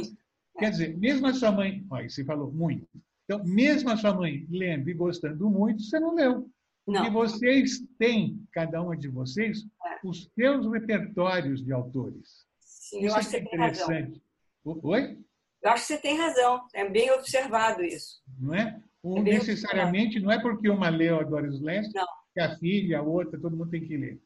Quer dizer, mesmo a sua mãe, olha, você falou muito, então, mesmo a sua mãe lendo e gostando muito, você não leu. Não. E vocês têm, cada uma de vocês, é. os seus repertórios de autores. Sim, isso eu acho é que você interessante. Tem razão. Oi? Eu acho que você tem razão. É bem observado isso. Não é? é necessariamente, observado. não é porque uma leu a Doris Leste, que a filha, a outra, todo mundo tem que ler.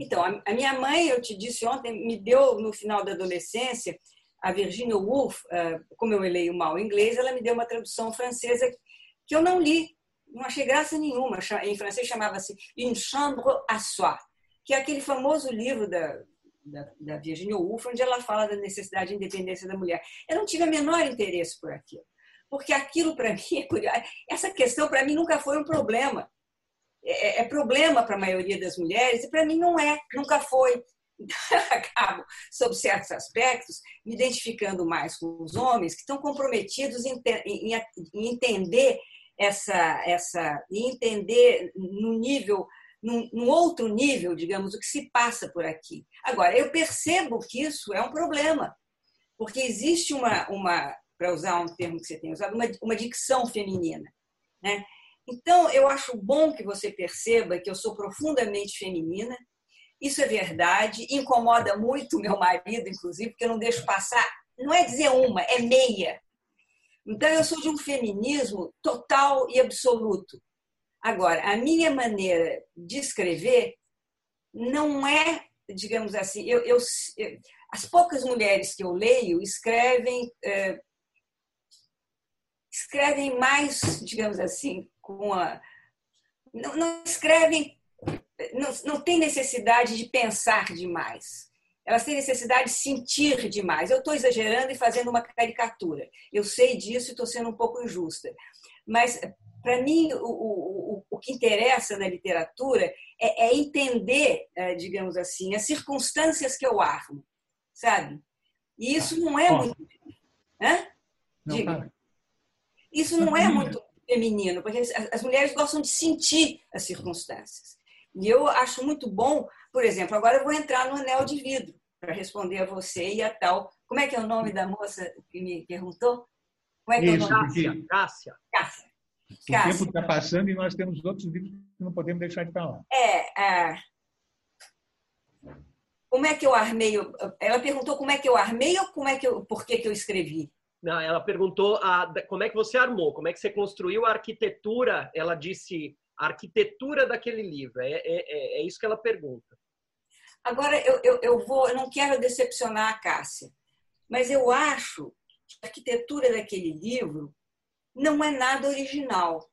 Então, a minha mãe, eu te disse ontem, me deu no final da adolescência a Virginia Woolf, eh, como eu leio mal inglês, ela me deu uma tradução francesa que eu não li, não achei graça nenhuma. Em francês chamava-se Une chambre à soi, que é aquele famoso livro da, da, da Virginia Woolf, onde ela fala da necessidade de independência da mulher. Eu não tive o menor interesse por aquilo, porque aquilo para mim é curioso. Essa questão para mim nunca foi um problema. É, é problema para a maioria das mulheres, e para mim não é, nunca foi. Acabo, sob certos aspectos, me identificando mais com os homens que estão comprometidos em, em, em entender essa, essa, em entender no nível num, num, outro nível, digamos, o que se passa por aqui. Agora, eu percebo que isso é um problema, porque existe uma, uma para usar um termo que você tem usado, uma, uma dicção feminina. Né? Então, eu acho bom que você perceba que eu sou profundamente feminina. Isso é verdade, incomoda muito meu marido, inclusive, porque eu não deixo passar. Não é dizer uma, é meia. Então, eu sou de um feminismo total e absoluto. Agora, a minha maneira de escrever não é, digamos assim, eu, eu, as poucas mulheres que eu leio escrevem é, escrevem mais, digamos assim, com a. Não, não escrevem, não, não tem necessidade de pensar demais. Elas têm necessidade de sentir demais. Eu estou exagerando e fazendo uma caricatura. Eu sei disso e estou sendo um pouco injusta. Mas, para mim, o, o, o que interessa na literatura é, é entender, é, digamos assim, as circunstâncias que eu armo, sabe? E isso não é muito. Hã? Diga. Isso não é muito feminino, porque as mulheres gostam de sentir as circunstâncias. E eu acho muito bom, por exemplo, agora eu vou entrar no anel de vidro para responder a você e a tal. Como é que é o nome da moça que me perguntou? Como é que Isso, é o nome? Cássia. Cássia. Cássia. O Cássia. tempo está passando e nós temos outros livros que não podemos deixar de falar. É, é. Como é que eu armei? Ela perguntou como é que eu armei ou como é que eu, por que, que eu escrevi? Ela perguntou a, como é que você armou, como é que você construiu a arquitetura. Ela disse a arquitetura daquele livro. É, é, é, é isso que ela pergunta. Agora, eu, eu, eu, vou, eu não quero decepcionar a Cássia, mas eu acho que a arquitetura daquele livro não é nada original.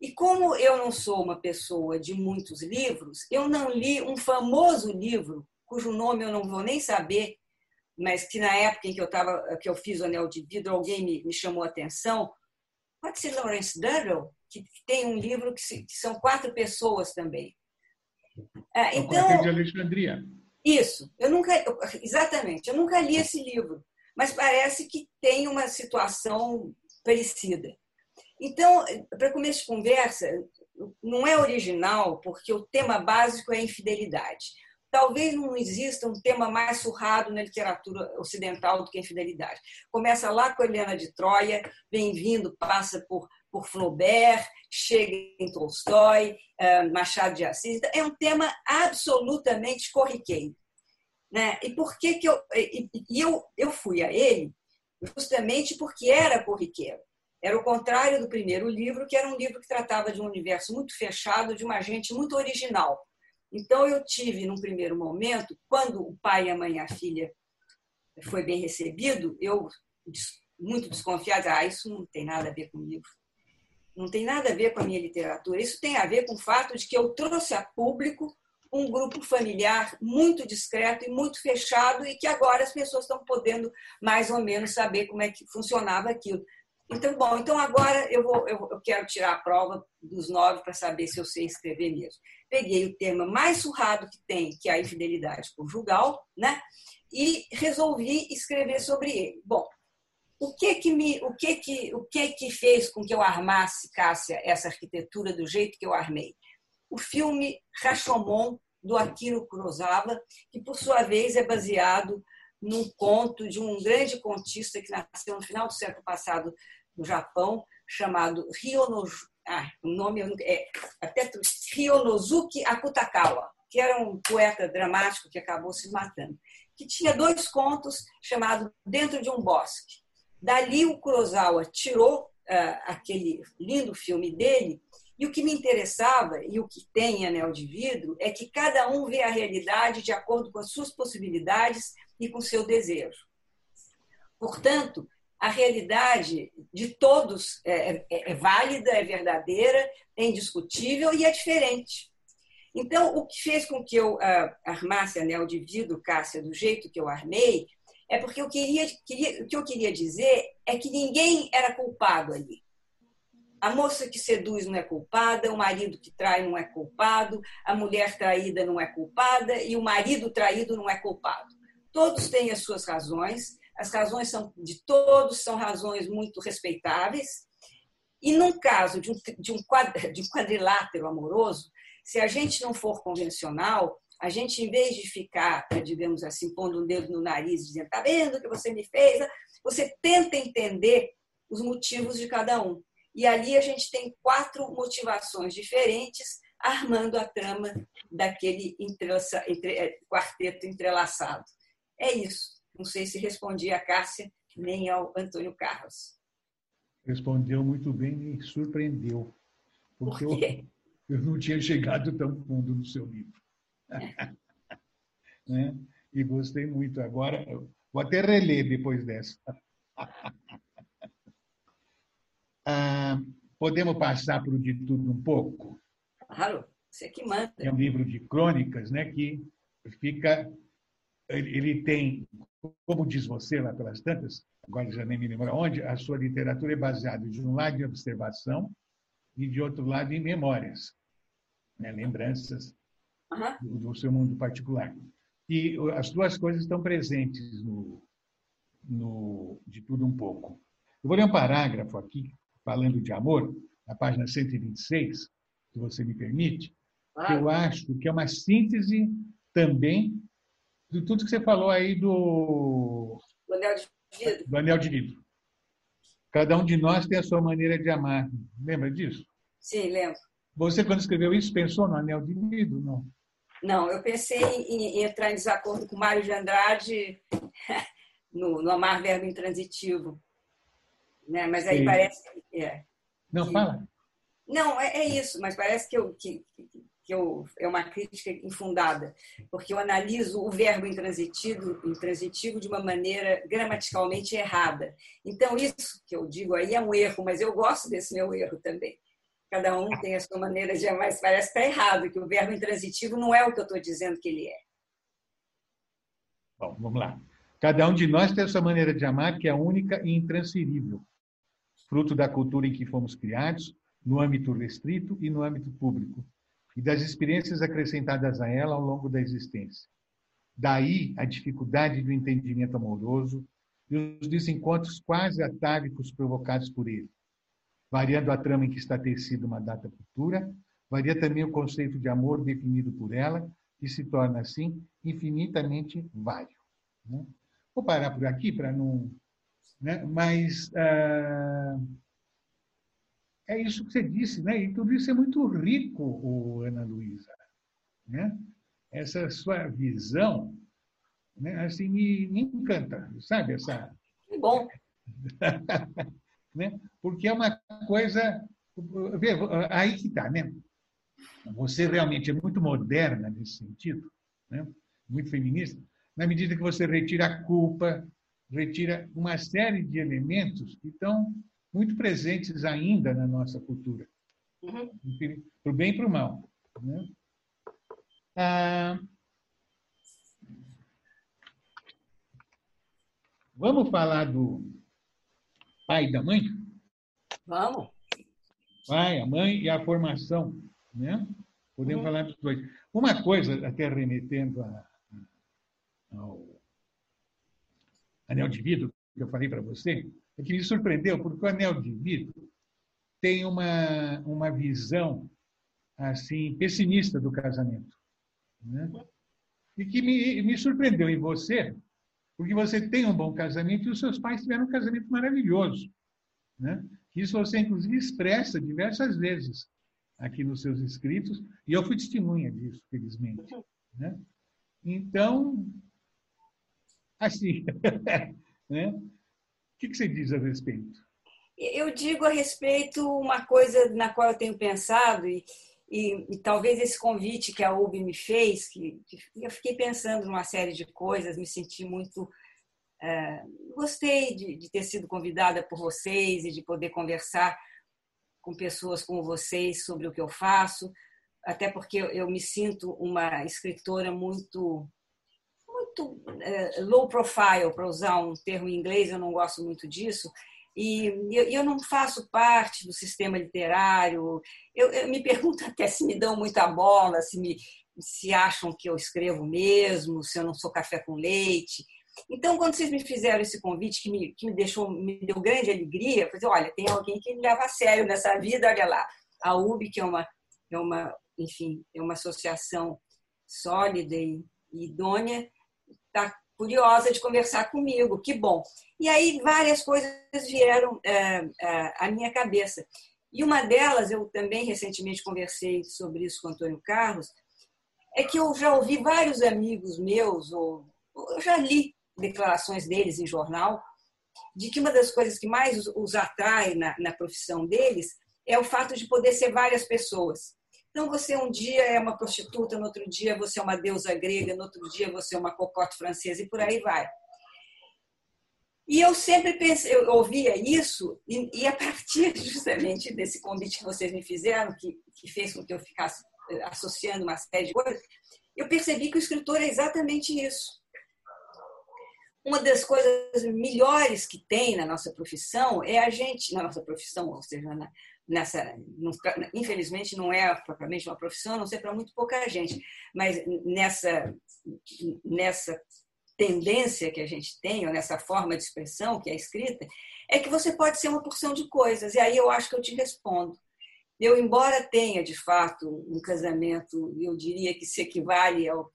E como eu não sou uma pessoa de muitos livros, eu não li um famoso livro, cujo nome eu não vou nem saber, mas que na época em que eu tava, que eu fiz o anel de vidro, alguém me, me chamou a atenção. Pode ser Lawrence Durrell, que, que tem um livro que, se, que, são quatro pessoas também. É, então, de Alexandria. Isso. Eu nunca, exatamente. Eu nunca li esse livro, mas parece que tem uma situação parecida. Então, para começo de conversa, não é original porque o tema básico é infidelidade. Talvez não exista um tema mais surrado na literatura ocidental do que a infidelidade. Começa lá com Helena de Troia, vem vindo, passa por, por Flaubert, chega em Tolstói, eh, Machado de Assis. É um tema absolutamente corriqueiro. Né? E por que, que eu, e, eu, eu fui a ele justamente porque era corriqueiro. Era o contrário do primeiro livro, que era um livro que tratava de um universo muito fechado, de uma gente muito original. Então, eu tive, num primeiro momento, quando o pai, a mãe e a filha foi bem recebido, eu, muito desconfiada, ah, isso não tem nada a ver comigo. Não tem nada a ver com a minha literatura. Isso tem a ver com o fato de que eu trouxe a público um grupo familiar muito discreto e muito fechado e que agora as pessoas estão podendo mais ou menos saber como é que funcionava aquilo. Então, bom, então agora eu, vou, eu, eu quero tirar a prova dos nove para saber se eu sei escrever mesmo. Peguei o tema mais surrado que tem, que é a infidelidade conjugal, né? E resolvi escrever sobre ele. Bom, o que que me, o que que, o que que fez com que eu armasse, Cássia, essa arquitetura do jeito que eu armei? O filme Rashomon do Akira Kurosawa, que por sua vez é baseado num conto de um grande contista que nasceu no final do século passado no Japão, chamado Ryonoju, ah, o nome é até Ryonozuki Akutakawa, que era um poeta dramático que acabou se matando, que tinha dois contos chamados Dentro de um Bosque. Dali o Kurosawa tirou uh, aquele lindo filme dele e o que me interessava, e o que tem em Anel de Vidro, é que cada um vê a realidade de acordo com as suas possibilidades e com seu desejo. Portanto, a realidade de todos é, é, é, válida, é verdadeira, é indiscutível e é diferente. Então, o que fez com que eu uh, armasse anel de vidro, Cássia, do jeito que eu armei, é porque eu queria, queria, o que eu queria dizer é que ninguém era culpado ali. A moça que seduz não é culpada, o marido que trai não é culpado, a mulher traída não é culpada e o marido traído não é culpado. Todos têm as suas razões, as razões são de todos são razões muito respeitáveis. E num caso de um, de um, quadrilátero amoroso, se a gente não for convencional, a gente, em vez de ficar, digamos assim, pondo um dedo no nariz, dizendo, tá vendo o que você me fez? Você tenta entender os motivos de cada um. E ali a gente tem quatro motivações diferentes armando a trama daquele entrelaça, entre, é, quarteto entrelaçado. É isso. Não sei se respondi a Cássia nem ao Antônio Carlos. Respondeu muito bem e me surpreendeu. Porque Por eu, eu não tinha chegado tão fundo no seu livro. né? E gostei muito. Agora, vou até reler depois dessa. Ah, podemos passar para o de tudo um pouco? Claro, você que manda. É um livro de crônicas, né, que fica, ele tem, como diz você lá pelas tantas, agora já nem me lembro onde, a sua literatura é baseada de um lado em observação e de outro lado em memórias, né, lembranças uhum. do, do, seu mundo particular. E as duas coisas estão presentes no, no de tudo um pouco. Eu vou ler um parágrafo aqui falando de amor, na página 126, se você me permite, que eu acho que é uma síntese também de tudo que você falou aí do, do anel de vidro. Do anel de vidro. Cada um de nós tem a sua maneira de amar. Lembra disso? Sim, lembro. Você, quando escreveu isso, pensou no anel de vidro? Não. Não, eu pensei em, em entrar em desacordo com Mário de Andrade no, no amar verbo intransitivo. Né? Mas aí Sim. parece que. É, não, que, fala. Não, é, é, isso, mas parece que, eu, que, que eu, é uma crítica infundada, porque eu analiso o verbo intransitivo, intransitivo de uma maneira gramaticalmente errada. Então, isso que eu digo aí é um erro, mas eu gosto desse meu erro também. Cada um tem a sua maneira de mas parece que está errado, que o verbo intransitivo não é o que eu estou dizendo que ele é. Bom, vamos lá. Cada um de nós tem a sua maneira de amar, que é única e intransferível fruto da cultura em que fomos criados, no âmbito restrito e no âmbito público, e das experiências acrescentadas a ela ao longo da existência. Daí a dificuldade do entendimento amoroso e os desencontros quase atávicos provocados por ele. Variando a trama em que está tecida uma data futura, varia também o conceito de amor definido por ela, que se torna, assim, infinitamente vário. Né? Vou parar por aqui para não né? Mas ah, é isso que você disse, né? e tudo isso é muito rico, Ana Luísa. Né? Essa sua visão né? assim, me, me encanta, sabe? Essa... Que bom! né? Porque é uma coisa. Aí que está, né? Você realmente é muito moderna nesse sentido, né? muito feminista, na medida que você retira a culpa, retira uma série de elementos que estão muito presentes ainda na nossa cultura, uhum. para o bem e para o mal. Né? Ah, vamos falar do pai e da mãe? Vamos. Pai, a mãe e a formação, né? Podemos uhum. falar dos dois. Uma coisa, até remetendo a, ao anel de vidro, que eu falei para você, é que me surpreendeu, porque o anel de vidro tem uma, uma visão assim pessimista do casamento. Né? E que me, me surpreendeu em você, porque você tem um bom casamento e os seus pais tiveram um casamento maravilhoso. Né? Isso você, inclusive, expressa diversas vezes aqui nos seus escritos, e eu fui testemunha disso, felizmente. Né? Então, assim. né? O que você diz a respeito? Eu digo a respeito uma coisa na qual eu tenho pensado e, e, e talvez esse convite que a UB me fez, que, que, eu fiquei pensando numa série de coisas, me senti muito é, gostei de, de, ter sido convidada por vocês e de poder conversar com pessoas como vocês sobre o que eu faço, até porque eu, eu me sinto uma escritora muito muito é, low profile, para usar um termo em inglês, eu não gosto muito disso, E eu não faço parte do sistema literário. Eu, eu me pergunto até se me dão muita bola, se me se acham que eu escrevo mesmo, se eu não sou café com leite. Então, quando vocês me fizeram esse convite que me, que me deixou, me deu grande alegria, eu falei, olha, tem alguém que me leva a sério nessa vida, olha lá. A UB, que é uma, é uma enfim, é uma associação sólida e idônea, está curiosa de conversar comigo, que bom. E aí várias coisas vieram é, é, à minha cabeça. E uma delas, eu também recentemente conversei sobre isso com Antônio Carlos, é que eu já ouvi vários amigos meus, ou eu já li declarações deles em jornal, de que uma das coisas que mais os atrai na, na profissão deles é o fato de poder ser várias pessoas. Então, você um dia é uma prostituta, no outro dia você é uma deusa grega, no outro dia você é uma cocote francesa e por aí vai. E eu sempre pensei, eu ouvia isso, e, e, a partir justamente desse convite que vocês me fizeram, que, que fez com que eu ficasse eh, associando uma série de coisas, eu percebi que o escritor é exatamente isso. Uma das coisas melhores que tem na nossa profissão é a gente, na nossa profissão, ou seja, na, nessa, infelizmente não é propriamente uma profissão, não sei para muito pouca gente, mas nessa nessa tendência que a gente tem ou nessa forma de expressão que é escrita, é que você pode ser uma porção de coisas. E aí eu acho que eu te respondo. Eu, embora tenha de fato um casamento, eu diria que se equivale ao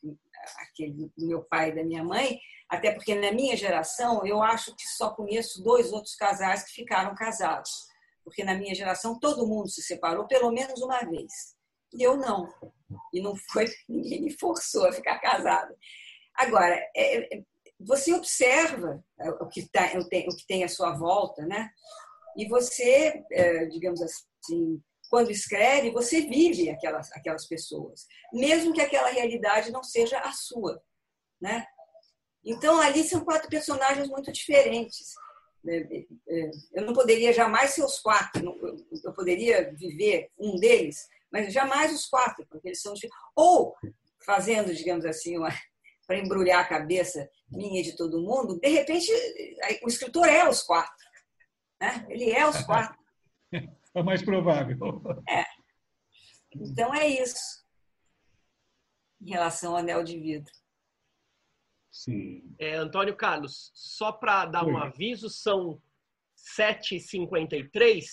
aquele do meu pai e da minha mãe, até porque na minha geração eu acho que só conheço dois outros casais que ficaram casados porque na minha geração todo mundo se separou pelo menos uma vez. E eu não. E não foi, ninguém me forçou a ficar casada. Agora, é, é você observa é, o que, tá, o que tem à sua volta, né? E você, é, digamos assim, quando escreve, você vive aquelas, aquelas pessoas, mesmo que aquela realidade não seja a sua, né? Então, ali são quatro personagens muito diferentes. Né, é, eu não poderia jamais ser os quatro, eu poderia viver um deles, mas jamais os quatro, porque eles são. Ou fazendo, digamos assim, para embrulhar a cabeça minha e de todo mundo, de repente o escritor é os quatro. Né? Ele é os quatro. É o mais provável. É. Então é isso em relação ao anel de vidro. Sim. É, Antônio Carlos, só para dar Oi. um aviso, são 7h53.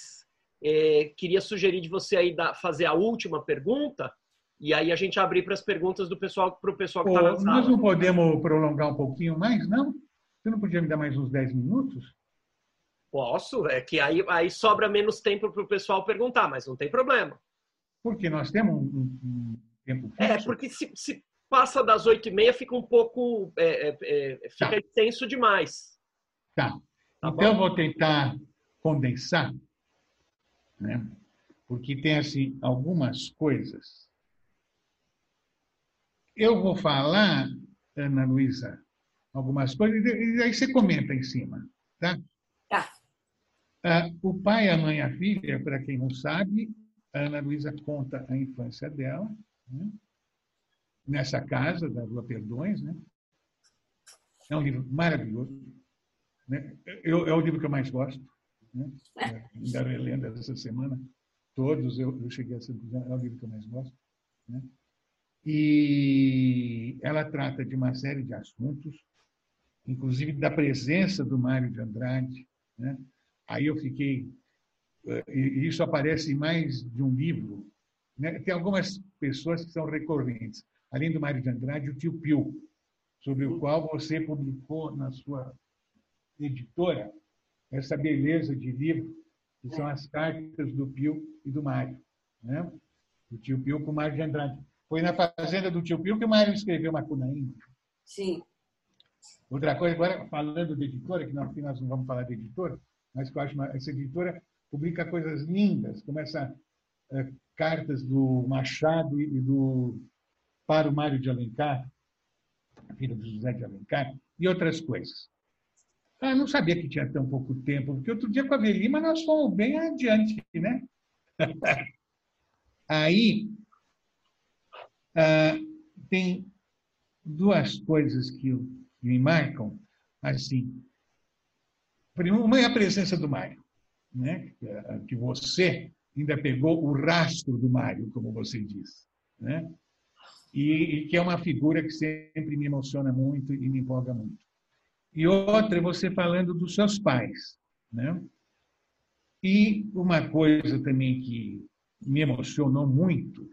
É, queria sugerir de você aí da, fazer a última pergunta e aí a gente abrir para as perguntas do pessoal para o pessoal que está na sala. Nós não podemos prolongar um pouquinho mais, não? Você não podia me dar mais uns 10 minutos? Posso, é que aí, aí sobra menos tempo para o pessoal perguntar, mas não tem problema. Porque nós temos um, um tempo é, fixo. É, porque se, se, passa das oito e meia, fica um pouco. É, é, é fica tá. extenso demais. Tá. tá então, bom? eu vou tentar condensar, né? porque tem assim, algumas coisas. Eu vou falar, Ana Luísa, algumas coisas, e aí você comenta em cima. Tá? Tá. Ah, o pai, a mãe e a filha, para quem não sabe, a Ana Luísa conta a infância dela. Né? Nessa casa da Rua Perdões, né? É um livro maravilhoso. Né? Eu, é o livro que eu mais gosto. Né? É, ainda relendo essa semana. Todos eu, eu cheguei a essa. É o livro que eu mais gosto. Né? E ela trata de uma série de assuntos, inclusive da presença do Mário de Andrade. Né? Aí eu fiquei. Eh, e isso aparece em mais de um livro. Né? Tem algumas pessoas que são recorrentes além do Mário de Andrade, o Tio Pio, sobre o qual você publicou na sua editora essa beleza de livro, que são as cartas do Pio e do Mário. Né? O Tio Pio com o Mário de Andrade. Foi na fazenda do Tio Pio que o Mário escreveu Macunaíma. Sim. Outra coisa, agora falando de editora, que no fim nós não vamos falar de editora, mas que eu acho uma, essa editora publica coisas lindas, como essa é, cartas do Machado e do para o Mário de Alencar, filho do José de Alencar, e outras coisas. Ah, não sabia que tinha tão pouco tempo, porque outro dia com a Velima nós fomos bem adiante, né? Aí ah, tem duas coisas que, me marcam, assim. uma é a presença do Mário, né? que você ainda pegou o rastro do Mário, como você disse. Né? E, e que é uma figura que sempre me emociona muito e me empolga muito. E outra você falando dos seus pais. Né? E uma coisa também que me emocionou muito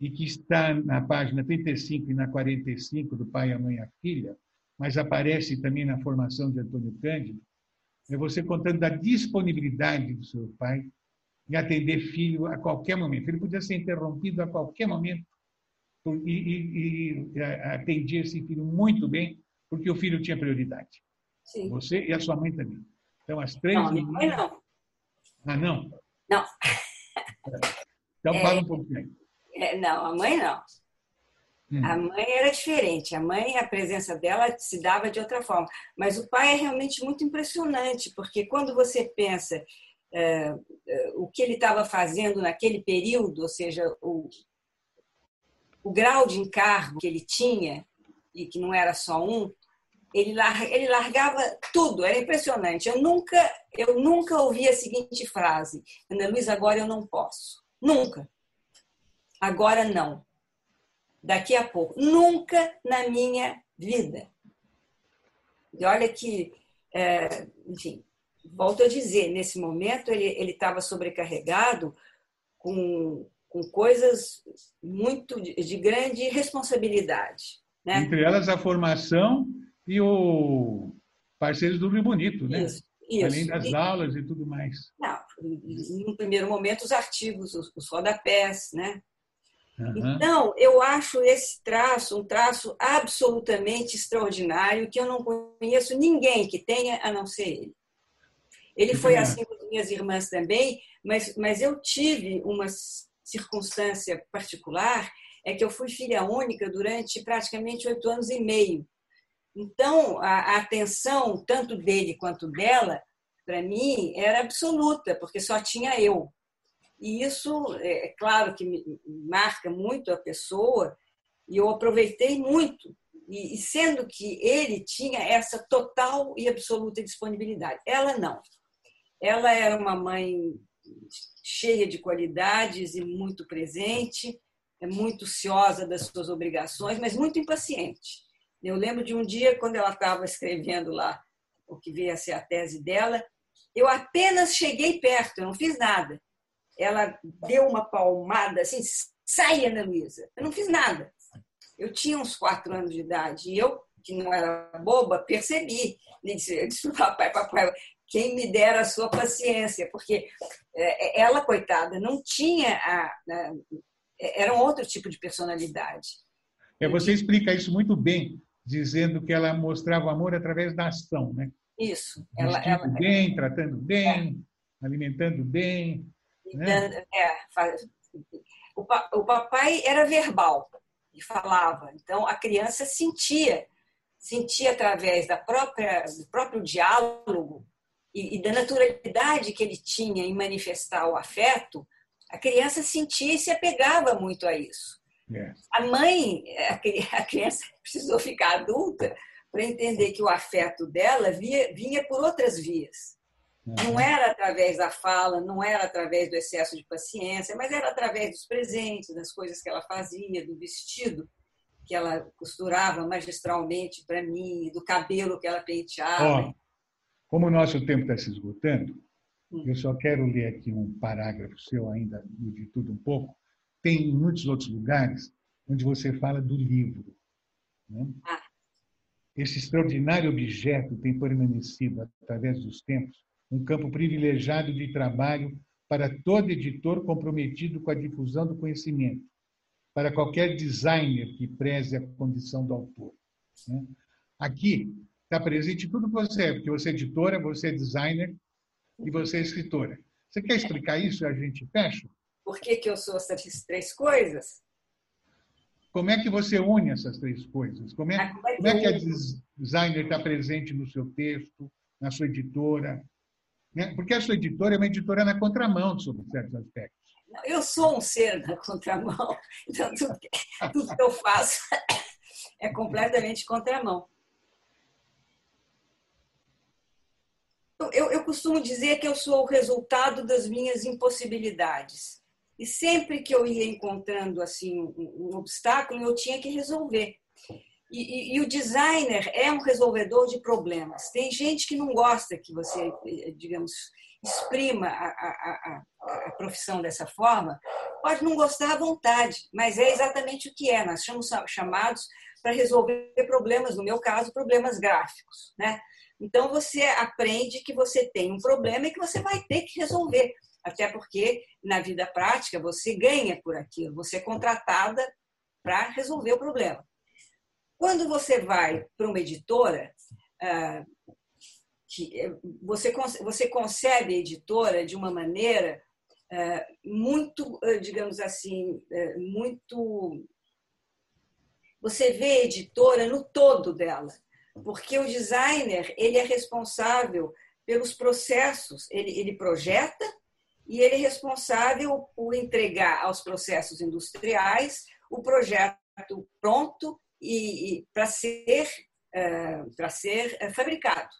e que está na página 35 e na 45 do Pai, a Mãe e a Filha, mas aparece também na formação de Antônio Cândido, é você contando da disponibilidade do seu pai em atender filho a qualquer momento. Ele podia ser interrompido a qualquer momento e, e, e atendia esse filho muito bem, porque o filho tinha prioridade. Sim. Você e a sua mãe também. Então, as três. Não, minha mãe não. Ah, não? Não. Então, fala um pouquinho. É, não, a mãe não. Hum. A mãe era diferente. A mãe, a presença dela se dava de outra forma. Mas o pai é realmente muito impressionante, porque quando você pensa é, é o que ele estava fazendo naquele período, ou seja, o, o grau de encargo que ele tinha, e que não era só um, ele, ele largava tudo, era impressionante. Eu nunca, eu nunca ouvi a seguinte frase: Ana Luiz, agora eu não posso. Nunca. Agora não. Daqui a pouco. Nunca na minha vida. E olha que, é, enfim, volto a dizer, nesse momento ele estava sobrecarregado com, com coisas muito de, de grande responsabilidade. Né? Entre elas a formação e o Parceiros do Rio Bonito, né? Isso, isso. Além das e, aulas e tudo mais. Não, no primeiro momento, os artigos, os, os rodapés, né? Uhum. Então, eu acho esse traço um traço absolutamente extraordinário que eu não conheço ninguém que tenha a não ser ele. Ele foi assim com minhas irmãs também, mas, mas eu tive uma circunstância particular, é que eu fui filha única durante praticamente oito anos e meio. Então, a, atenção, tanto dele quanto dela, para mim, era absoluta, porque só tinha eu. E isso, é, é claro que me marca muito a pessoa, e eu aproveitei muito. E, sendo que ele tinha essa total e absoluta disponibilidade. Ela não. Ela era uma mãe cheia de qualidades e muito presente, é muito ciosa das suas obrigações, mas muito impaciente. Eu lembro de um dia, quando ela estava escrevendo lá o que veio a ser a tese dela, eu apenas cheguei perto, eu não fiz nada. Ela deu uma palmada assim, sai, Ana Luísa. Eu não fiz nada. Eu tinha uns quatro anos de idade e eu, que não era boba, percebi. Eu disse, eu disse papai, papai, quem me dera a sua paciência, porque é, ela, coitada, não tinha a, a, era um outro tipo de personalidade. É, você explica isso muito bem dizendo que ela mostrava o amor através da ação, né? Isso. Ela, ela bem, tratando bem, é. alimentando bem. Né? É, o, o papai era verbal e falava, então a criança sentia, sentia através da própria do próprio diálogo e, e da naturalidade que ele tinha em manifestar o afeto, a criança sentia e se apegava muito a isso. É. A mãe, a criança precisou ficar adulta para entender que o afeto dela via, vinha por outras vias. Uhum. Não era através da fala, não era através do excesso de paciência, mas era através dos presentes, das coisas que ela fazia, do vestido que ela costurava magistralmente para mim, do cabelo que ela penteava. Oh, como o nosso tempo está se esgotando, hum. eu só quero ler aqui um parágrafo seu ainda de tudo um pouco, tem em muitos outros lugares onde você fala do livro. Né? Ah. Esse extraordinário objeto tem permanecido, através dos tempos, um campo privilegiado de trabalho para todo editor comprometido com a difusão do conhecimento, para qualquer designer que preze a condição do autor. Né? Aqui está presente tudo que você é, porque você é editora, você é designer e você é escritora. Você quer explicar isso e a gente fecha? Por que, que eu sou essas três coisas? Como é que você une essas três coisas? Como é, ah, como é, como é que a designer está presente no seu texto, na sua editora? Né? Porque a sua editora é uma editora na contramão sobre certos aspectos. Eu sou um ser na contramão, então tudo que, tudo que eu faço é completamente contramão. Eu, eu costumo dizer que eu sou o resultado das minhas impossibilidades. E sempre que eu ia encontrando assim um, um obstáculo, eu tinha que resolver. E, e, e, o designer é um resolvedor de problemas. Tem gente que não gosta que você, digamos, exprima a, a, a, a profissão dessa forma, pode não gostar à vontade, mas é exatamente o que é. Nós somos chamados para resolver problemas, no meu caso, problemas gráficos. Né? Então, você aprende que você tem um problema e que você vai ter que resolver. Até porque, na vida prática, você ganha por aquilo, você é contratada para resolver o problema. Quando você vai para uma editora, ah, você, você concebe a editora de uma maneira ah, muito, ah, digamos assim, muito. Você vê a editora no todo dela porque o designer ele é responsável pelos processos, ele, ele projeta e ele é responsável por entregar aos processos industriais o projeto pronto e, e para ser uh, para ser uh, fabricado.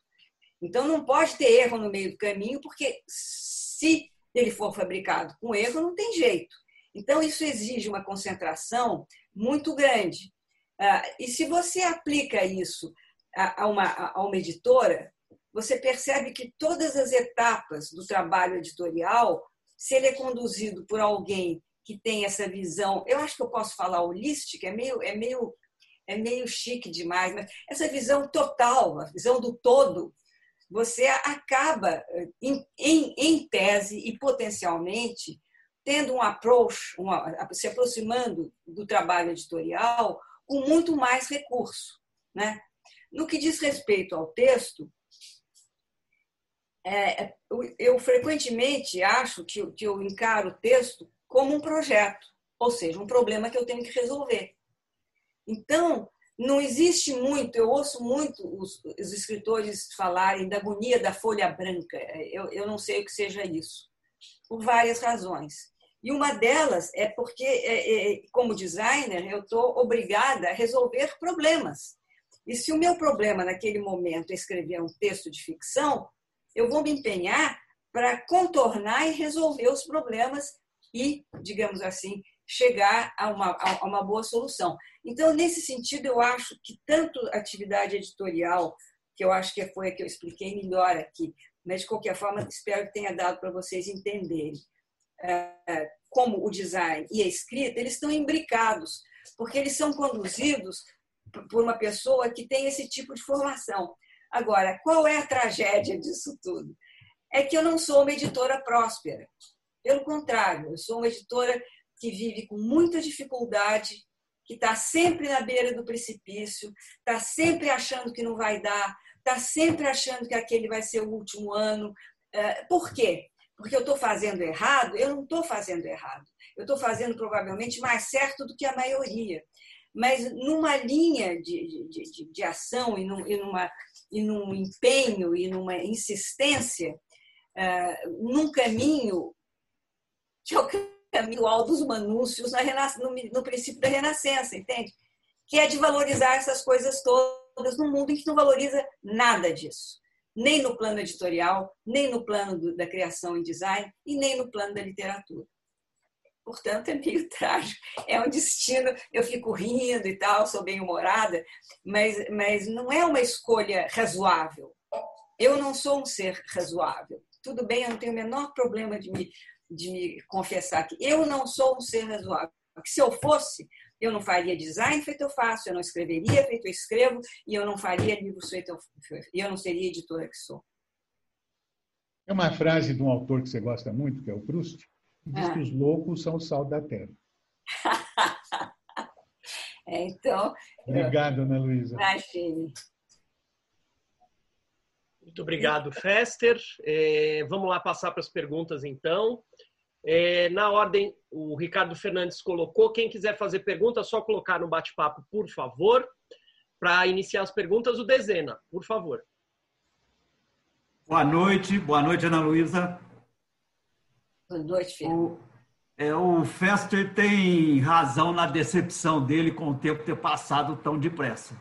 Então não pode ter erro no meio do caminho, porque se ele for fabricado com erro não tem jeito. Então isso exige uma concentração muito grande. Uh, e se você aplica isso a uma, a uma editora, você percebe que todas as etapas do trabalho editorial, se ele é conduzido por alguém que tem essa visão, eu acho que eu posso falar holística, é meio, é meio, é meio chique demais, mas essa visão total, a visão do todo, você acaba, em, em, em tese e potencialmente, tendo um approach, uma, se aproximando do trabalho editorial com muito mais recurso. Né? No que diz respeito ao texto, é, eu frequentemente acho que, que eu encaro o texto como um projeto, ou seja, um problema que eu tenho que resolver. Então, não existe muito, eu ouço muito os, os escritores falarem da agonia da folha branca, eu, eu não sei o que seja isso, por várias razões. E uma delas é porque, é, é, como designer, eu estou obrigada a resolver problemas. E se o meu problema naquele momento é escrever um texto de ficção, eu vou me empenhar para contornar e resolver os problemas e, digamos assim, chegar a uma, a uma boa solução. Então, nesse sentido, eu acho que tanto atividade editorial, que eu acho que foi a que eu expliquei melhor aqui, mas de qualquer forma, espero que tenha dado para vocês entenderem, é, como o design e a escrita, eles estão imbricados, porque eles são conduzidos por uma pessoa que tem esse tipo de formação. Agora, qual é a tragédia disso tudo? É que eu não sou uma editora próspera. Pelo contrário, eu sou uma editora que vive com muita dificuldade, que está sempre na beira do precipício, está sempre achando que não vai dar, está sempre achando que aquele vai ser o último ano. É, por quê? Porque eu estou fazendo errado? Eu não estou fazendo errado. Eu estou fazendo provavelmente mais certo do que a maioria mas numa linha de, de, de, de ação e, num, e, numa, e num empenho e numa insistência, uh, num caminho que é o caminho Aldous Manúcios no, no princípio da Renascença, entende? Que é de valorizar essas coisas todas num mundo em que não valoriza nada disso. Nem no plano editorial, nem no plano do, da criação e design, e nem no plano da literatura portanto é meio trágico. É um destino, eu fico rindo e tal, sou bem humorada, mas, mas não é uma escolha razoável. Eu não sou um ser razoável. Tudo bem, eu não tenho o menor problema de me, de me confessar que eu não sou um ser razoável. Porque se eu fosse, eu não faria design feito eu faço, eu não escreveria feito eu escrevo, e eu não faria livros feito eu, e eu não seria editora que sou. É uma frase de um autor que você gosta muito, que é o Proust, diz ah. que os loucos são o sal da terra. é, então. Obrigado, Ana Luísa. Imagine. Muito obrigado, Fester. É, vamos lá passar para as perguntas, então. É, na ordem, o Ricardo Fernandes colocou. Quem quiser fazer pergunta, é só colocar no bate-papo, por favor. Para iniciar as perguntas, o Dezena, por favor. Boa noite, boa noite, Ana Luísa. Boa noite, filho. O, é, o Fester tem razão na decepção dele com o tempo ter passado tão depressa.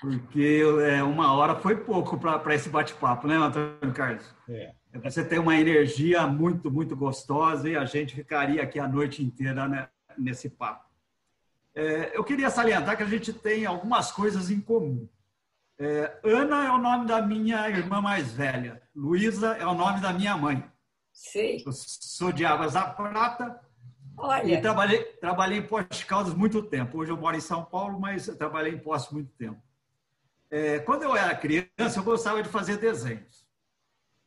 Porque é, uma hora foi pouco para esse bate-papo, né, Antônio Carlos? É. Você tem uma energia muito, muito gostosa e a gente ficaria aqui a noite inteira né, nesse papo. É, eu queria salientar que a gente tem algumas coisas em comum. É, Ana é o nome da minha irmã mais velha. Luísa é o nome da minha mãe. Eu sou de Águas da Prata. Olha. E trabalhei, trabalhei em de Caldas muito tempo. Hoje eu moro em São Paulo, mas trabalhei em Poços muito tempo. É, quando eu era criança, eu gostava de fazer desenhos.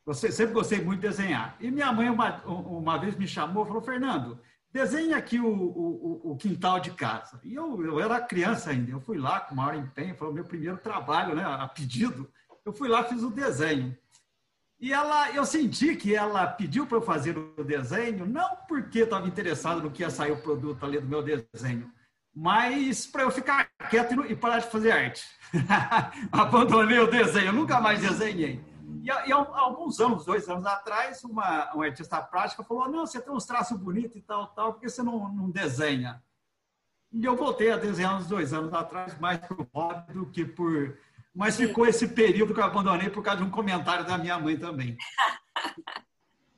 Eu sempre gostei muito de desenhar. E minha mãe, uma, uma vez, me chamou e falou: Fernando, desenhe aqui o, o, o, quintal de casa. E eu, eu era criança ainda. Eu fui lá com maior empenho, foi o meu primeiro trabalho, né, a pedido. Eu fui lá, fiz o desenho. E ela, eu senti que ela pediu para eu fazer o desenho, não porque estava interessado no que ia sair o produto ali do meu desenho, mas para eu ficar quieto e parar de fazer arte. Abandonei o desenho, nunca mais desenhei. E, e alguns anos, dois anos atrás, uma, uma artista prática falou: Não, você tem uns traços bonitos e tal, tal, porque você não, não desenha? E eu voltei a desenhar uns dois anos atrás, mais por hobby do que por mas ficou esse período que eu abandonei por causa de um comentário da minha mãe também.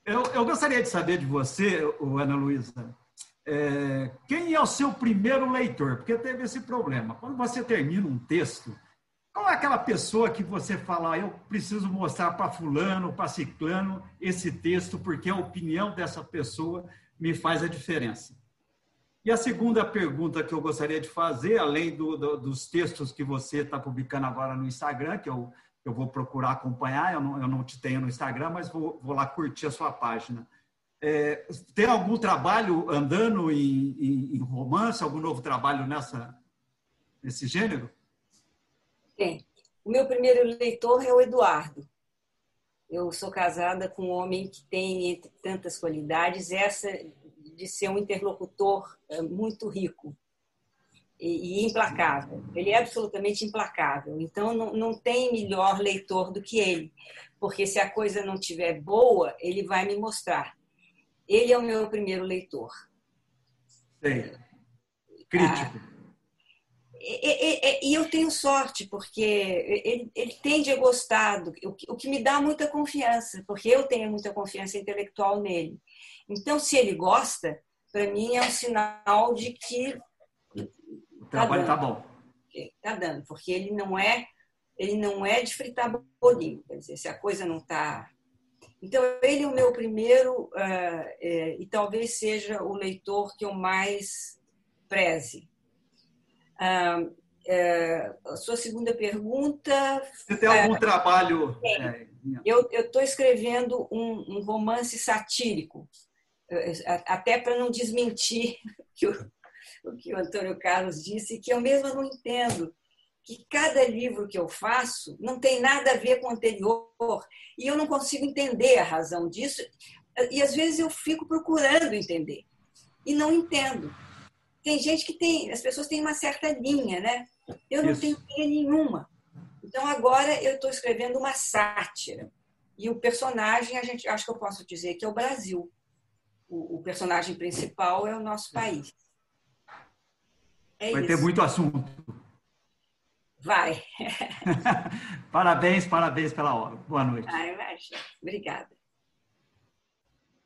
Eu, eu gostaria de saber de você, Ana Luísa, é, quem é o seu primeiro leitor? Porque teve esse problema. Quando você termina um texto, qual é aquela pessoa que você fala, ah, eu preciso mostrar para fulano, para ciclano, esse texto, porque a opinião dessa pessoa me faz a diferença? E a segunda pergunta que eu gostaria de fazer, além do, do, dos textos que você está publicando agora no Instagram, que eu, eu vou procurar acompanhar, eu não, eu não te tenho no Instagram, mas vou, vou lá curtir a sua página. É, tem algum trabalho andando em, em, em, romance, algum novo trabalho nessa, nesse gênero? Tem. O meu primeiro leitor é o Eduardo. Eu sou casada com um homem que tem, entre tantas qualidades, essa de ser um interlocutor é, muito rico e, implacável. Ele é absolutamente implacável. Então, não, não tem melhor leitor do que ele, porque se a coisa não estiver boa, ele vai me mostrar. Ele é o meu primeiro leitor. Sim. Crítico. Ah, e, e, e, eu tenho sorte, porque ele, ele tende a gostar, do, o, que, o que me dá muita confiança, porque eu tenho muita confiança intelectual nele. Então, se ele gosta, para mim é um sinal de que o trabalho está tá bom. Está dando, porque ele não é ele não é de fritar bolinho, quer dizer, se a coisa não está. Então, ele é o meu primeiro, uh, é, e talvez seja o leitor que eu mais preze. Uh, uh, a sua segunda pergunta. Você tem algum trabalho? É, eu estou escrevendo um, um romance satírico até para não desmentir que o, o que o Antônio Carlos disse, que eu mesma não entendo que cada livro que eu faço não tem nada a ver com o anterior e eu não consigo entender a razão disso e às vezes eu fico procurando entender e não entendo. Tem gente que tem, as pessoas têm uma certa linha, né? Eu não Isso. tenho linha nenhuma. Então agora eu estou escrevendo uma sátira e o personagem a gente acho que eu posso dizer que é o Brasil o, o personagem principal é o nosso país. É Vai isso. ter muito assunto. Vai. parabéns, parabéns pela hora. Boa noite. Ai, Obrigada.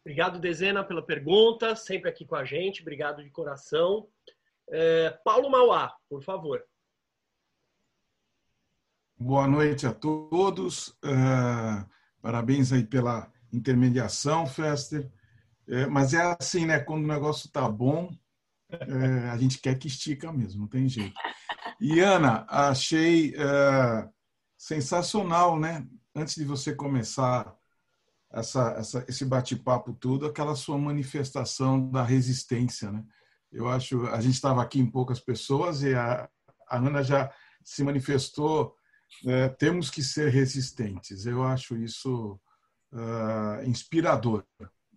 Obrigado, Dezena, pela pergunta, sempre aqui com a gente. Obrigado de coração. É, Paulo Mauá, por favor. Boa noite a todos. Uh, parabéns aí pela intermediação, Fester. É, mas é assim, né? Quando o negócio tá bom, é, a gente quer que estica mesmo, não tem jeito. E Ana, achei é, sensacional, né? Antes de você começar essa, essa, esse bate-papo todo, aquela sua manifestação da resistência, né? Eu acho, a gente estava aqui em poucas pessoas e a, a Ana já se manifestou. É, temos que ser resistentes. Eu acho isso uh, inspirador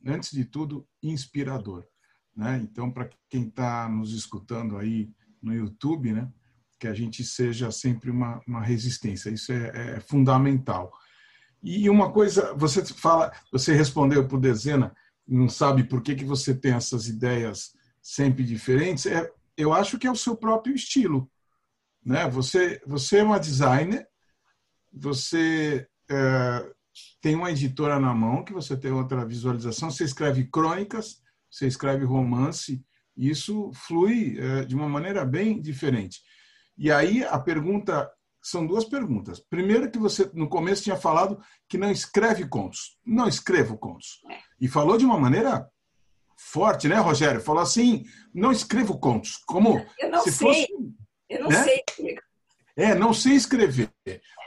antes de tudo, inspirador. Né? Então, para quem está nos escutando aí no YouTube, né, que a gente seja sempre uma, uma resistência, isso é, é, fundamental. E uma coisa, você fala, você respondeu por dezena, não sabe por que, que você tem essas ideias sempre diferentes, é, eu acho que é o seu próprio estilo. Né? Você, você é uma designer, você é, tem uma editora na mão, que você tem outra visualização, você escreve crônicas, você escreve romance, isso flui é, de uma maneira bem diferente. E aí a pergunta são duas perguntas. Primeiro que você no começo tinha falado que não escreve contos, não escrevo contos, e falou de uma maneira forte, né, Rogério? Falou assim, não escrevo contos, como eu não se sei. fosse, eu não né? sei. É, não sei escrever.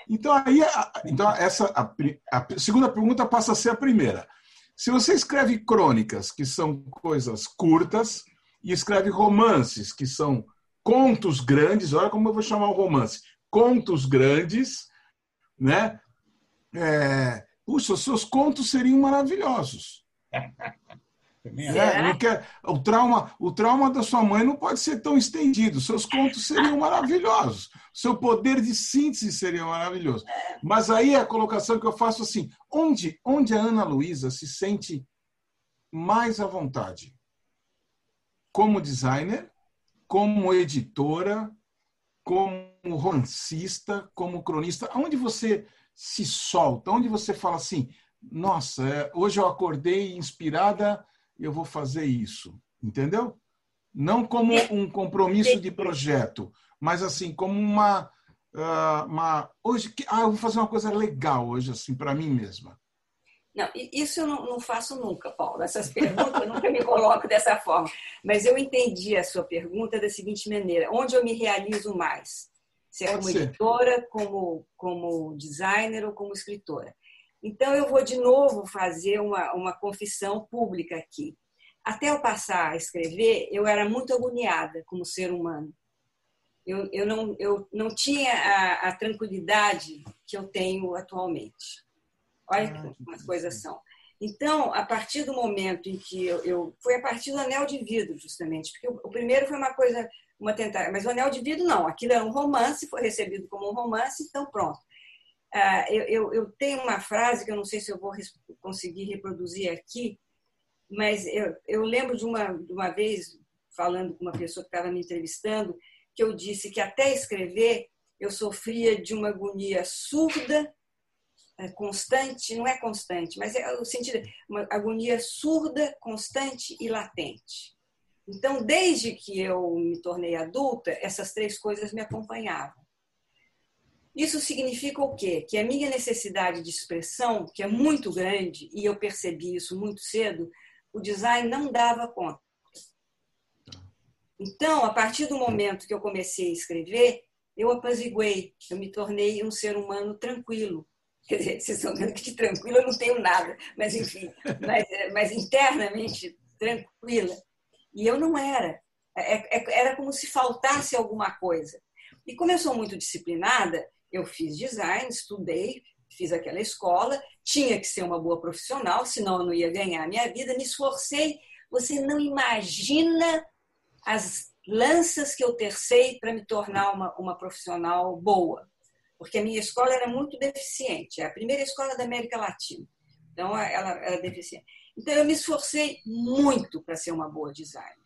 Então aí, então essa a, a segunda pergunta passa a ser a primeira. Se você escreve crônicas, que são coisas curtas, e escreve romances, que são contos grandes, olha como eu vou chamar o romance, contos grandes, né? É, puxa, os seus contos seriam maravilhosos. É, quer, o, trauma, o trauma da sua mãe não pode ser tão estendido. Seus contos seriam maravilhosos. Seu poder de síntese seria maravilhoso. Mas aí a colocação que eu faço assim: onde, onde a Ana Luísa se sente mais à vontade? Como designer, como editora, como romancista, como cronista? Onde você se solta? Onde você fala assim: nossa, é, hoje eu acordei inspirada eu vou fazer isso, entendeu? Não como um compromisso de projeto, mas assim como uma, ah, uma hoje ah, eu vou fazer uma coisa legal hoje assim para mim mesma. Não, isso eu não, não, faço nunca, Paulo. Essas perguntas eu nunca me coloco dessa forma. Mas eu entendi a sua pergunta da seguinte maneira: onde eu me realizo mais? Se é como ser. editora, como, como designer ou como escritora. Então, eu vou de novo fazer uma, uma confissão pública aqui. Até eu passar a escrever, eu era muito agoniada como ser humano. Eu, eu, não, eu não tinha a, a tranquilidade que eu tenho atualmente. Olha ah, como as coisas são. Então, a partir do momento em que eu, eu, Foi a partir do anel de vidro, justamente, porque o, o primeiro foi uma coisa, uma tentativa. Mas o anel de vidro, não. Aquilo era um romance, foi recebido como um romance, então pronto. Ah, eu, eu, eu, tenho uma frase que eu não sei se eu vou conseguir reproduzir aqui, mas eu, eu lembro de uma, de uma vez, falando com uma pessoa que estava me entrevistando, que eu disse que até escrever eu sofria de uma agonia surda, é, constante, não é constante, mas é o sentido, uma agonia surda, constante e latente. Então, desde que eu me tornei adulta, essas três coisas me acompanhavam. Isso significa o quê? Que a minha necessidade de expressão, que é muito grande, e eu percebi isso muito cedo, o design não dava conta. Então, a partir do momento que eu comecei a escrever, eu apaziguei, eu me tornei um ser humano tranquilo. Quer dizer, vocês estão vendo que de tranquilo eu não tenho nada, mas enfim, mas, mas internamente tranquila. E eu não era. É, é, era como se faltasse alguma coisa. E como eu sou muito disciplinada, eu fiz design, estudei, fiz aquela escola, tinha que ser uma boa profissional, senão eu não ia ganhar a minha vida, me esforcei. Você não imagina as lanças que eu tercei para me tornar uma, uma profissional boa, porque a minha escola era muito deficiente, é a primeira escola da América Latina, então ela era deficiente. Então eu me esforcei muito para ser uma boa designer.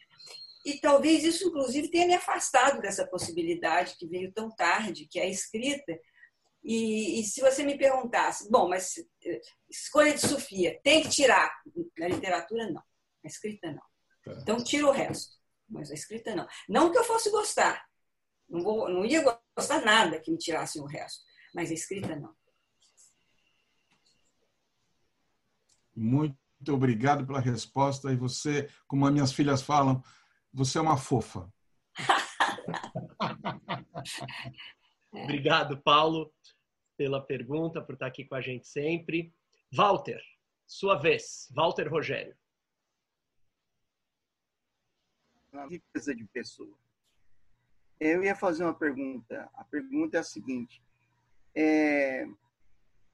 E talvez isso, inclusive, tenha me afastado dessa possibilidade que veio tão tarde, que é a escrita. E, e se você me perguntasse, bom, mas eh, escolha de Sofia, tem que tirar? Na literatura, não. Na escrita, não. Tá. Então, tira o resto. Mas a escrita, não. Não que eu fosse gostar. Não, vou, não ia gostar nada que me tirassem o resto. Mas a escrita, não. Muito obrigado pela resposta. E você, como as minhas filhas falam, você é uma fofa. Obrigado, Paulo, pela pergunta, por estar aqui com a gente sempre. Walter, sua vez. Walter Rogério. Uma riqueza de pessoa. Eu ia fazer uma pergunta. A pergunta é a seguinte. É,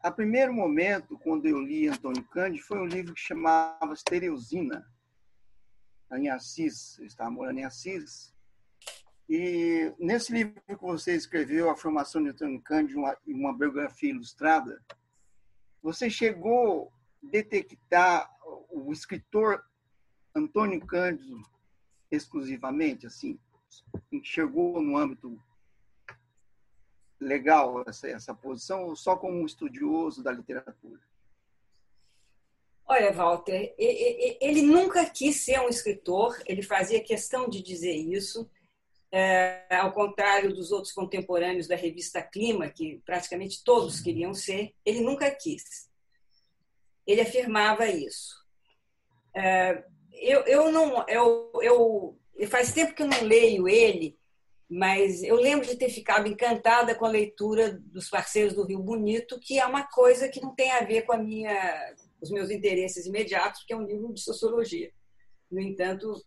a primeiro momento, quando eu li Antônio Cândido, foi um livro que chamava Estereusina em Assis, eu estava morando em Assis. E nesse livro que você escreveu, A Formação de Antônio Cândido, uma, uma biografia ilustrada, você chegou a detectar o escritor Antônio Cândido exclusivamente, assim, chegou no âmbito legal essa, essa posição ou só como um estudioso da literatura? Olha, Walter, ele nunca quis ser um escritor, ele fazia questão de dizer isso, é, ao contrário dos outros contemporâneos da revista Clima, que praticamente todos queriam ser, ele nunca quis. Ele afirmava isso. É, eu, eu não, eu, eu, faz tempo que eu não leio ele, mas eu lembro de ter ficado encantada com a leitura dos Parceiros do Rio Bonito, que é uma coisa que não tem a ver com a minha os meus interesses imediatos, que é um livro de sociologia. No entanto,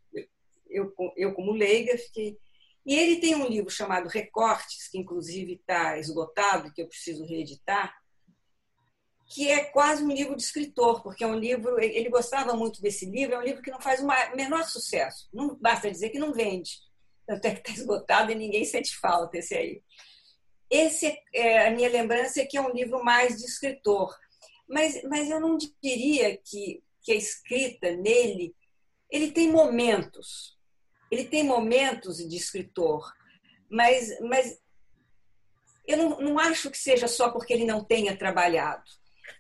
eu, eu como leiga, fiquei. E ele tem um livro chamado Recortes, que inclusive está esgotado, que eu preciso reeditar, que é quase um livro de escritor, porque é um livro. Ele gostava muito desse livro, é um livro que não faz o menor sucesso. Não basta dizer que não vende. Tanto é que está esgotado e ninguém sente falta esse aí. Esse, é, a minha lembrança é que é um livro mais de escritor. Mas, mas eu não diria que, que a escrita nele, ele tem momentos, ele tem momentos de escritor, mas, mas eu não, não acho que seja só porque ele não tenha trabalhado,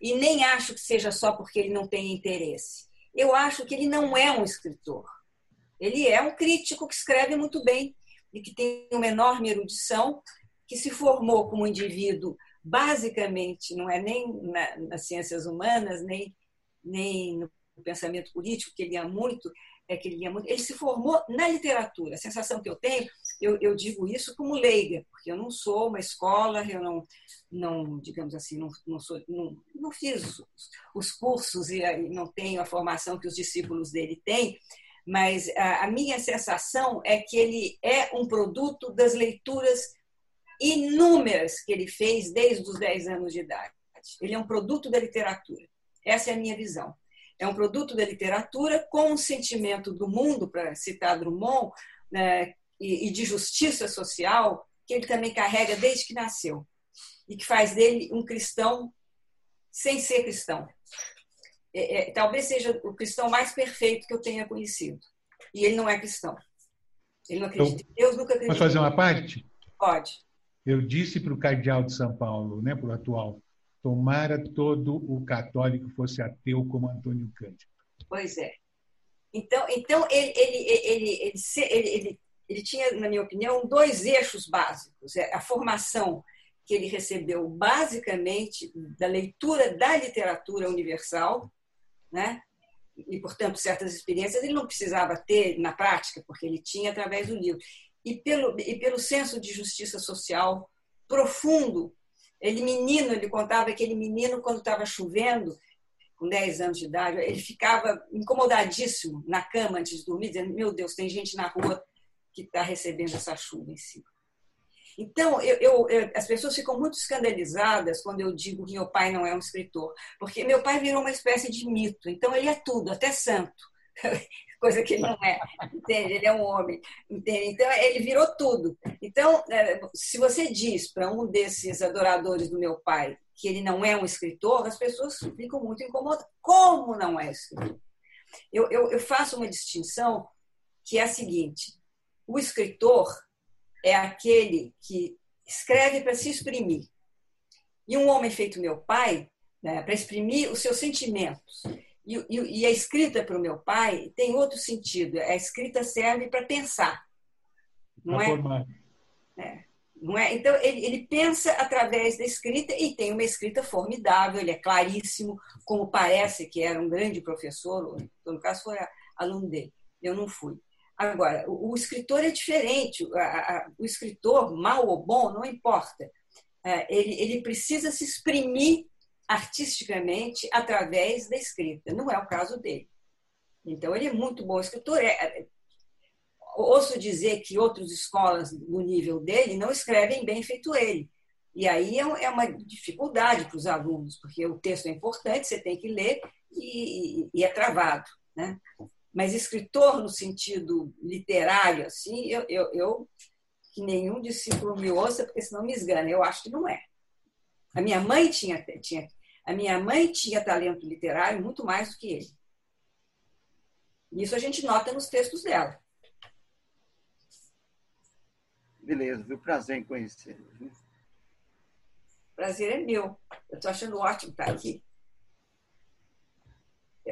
e nem acho que seja só porque ele não tenha interesse. Eu acho que ele não é um escritor. Ele é um crítico que escreve muito bem e que tem uma enorme erudição, que se formou como indivíduo basicamente, não é nem na, nas ciências humanas, nem, nem no pensamento político, que ele ia muito, é que ele ia muito. Ele se formou na literatura. A sensação que eu tenho, eu, eu digo isso como leiga, porque eu não sou uma escola, eu não, não digamos assim, não, não, sou, não, não fiz os cursos e não tenho a formação que os discípulos dele têm, mas a, a minha sensação é que ele é um produto das leituras inúmeras que ele fez desde os 10 anos de idade. Ele é um produto da literatura. Essa é a minha visão. É um produto da literatura com um sentimento do mundo, para citar Drummond, né, e, de justiça social, que ele também carrega desde que nasceu. E que faz dele um cristão sem ser cristão. É, é, talvez seja o cristão mais perfeito que eu tenha conhecido. E ele não é cristão. Ele não acredita em Deus, nunca acredita. Posso fazer uma parte? Pode. Eu disse para o cardeal de São Paulo, né, para o atual, tomara todo o católico fosse ateu como Antônio Cândido. Pois é. Então, então ele, ele, ele, ele, tinha, na minha opinião, dois eixos básicos. É a formação que ele recebeu basicamente da leitura da literatura universal, né? e, portanto, certas experiências ele não precisava ter na prática, porque ele tinha através do livro e pelo, e pelo senso de justiça social profundo. Ele, menino, ele contava que aquele menino, quando estava chovendo, com 10 anos de idade, ele ficava incomodadíssimo na cama antes de dormir, dizendo: Meu Deus, tem gente na rua que está recebendo essa chuva em cima. Então, eu, eu, eu, as pessoas ficam muito escandalizadas quando eu digo que meu pai não é um escritor, porque meu pai virou uma espécie de mito. Então, ele é tudo, até santo. Coisa que ele não é, entende? Ele é um homem, entende? Então, ele virou tudo. Então, é, se você diz para um desses adoradores do meu pai que ele não é um escritor, as pessoas ficam muito incomodadas. Como não é escritor? Eu, eu, eu faço uma distinção que é a seguinte: o escritor é aquele que escreve para se exprimir. E um homem feito meu pai, né, para exprimir os seus sentimentos. E, e, e a escrita para o meu pai tem outro sentido. A escrita serve para pensar. Não é? é? Não é? Então, ele, ele pensa através da escrita e tem uma escrita formidável, ele é claríssimo, como parece que era um grande professor, no caso foi aluno dele, eu não fui. Agora, o, o escritor é diferente, a, a, o escritor, mal ou bom, não importa. É, ele, ele precisa se exprimir artisticamente através da escrita. Não é o caso dele. Então, ele é muito bom escritor. É, é, ouço dizer que outras escolas no nível dele não escrevem bem feito ele. E aí é, é uma dificuldade para os alunos, porque o texto é importante, você tem que ler e, e é travado. Né? Mas escritor no sentido literário, assim, eu, eu, eu, que nenhum discípulo me ouça, porque senão me esgana. Eu acho que não é. A minha mãe tinha, tinha a minha mãe tinha talento literário muito mais do que ele. Isso a gente nota nos textos dela. Beleza, viu? Prazer em conhecê-lo. Prazer é meu. Eu estou achando ótimo estar aqui.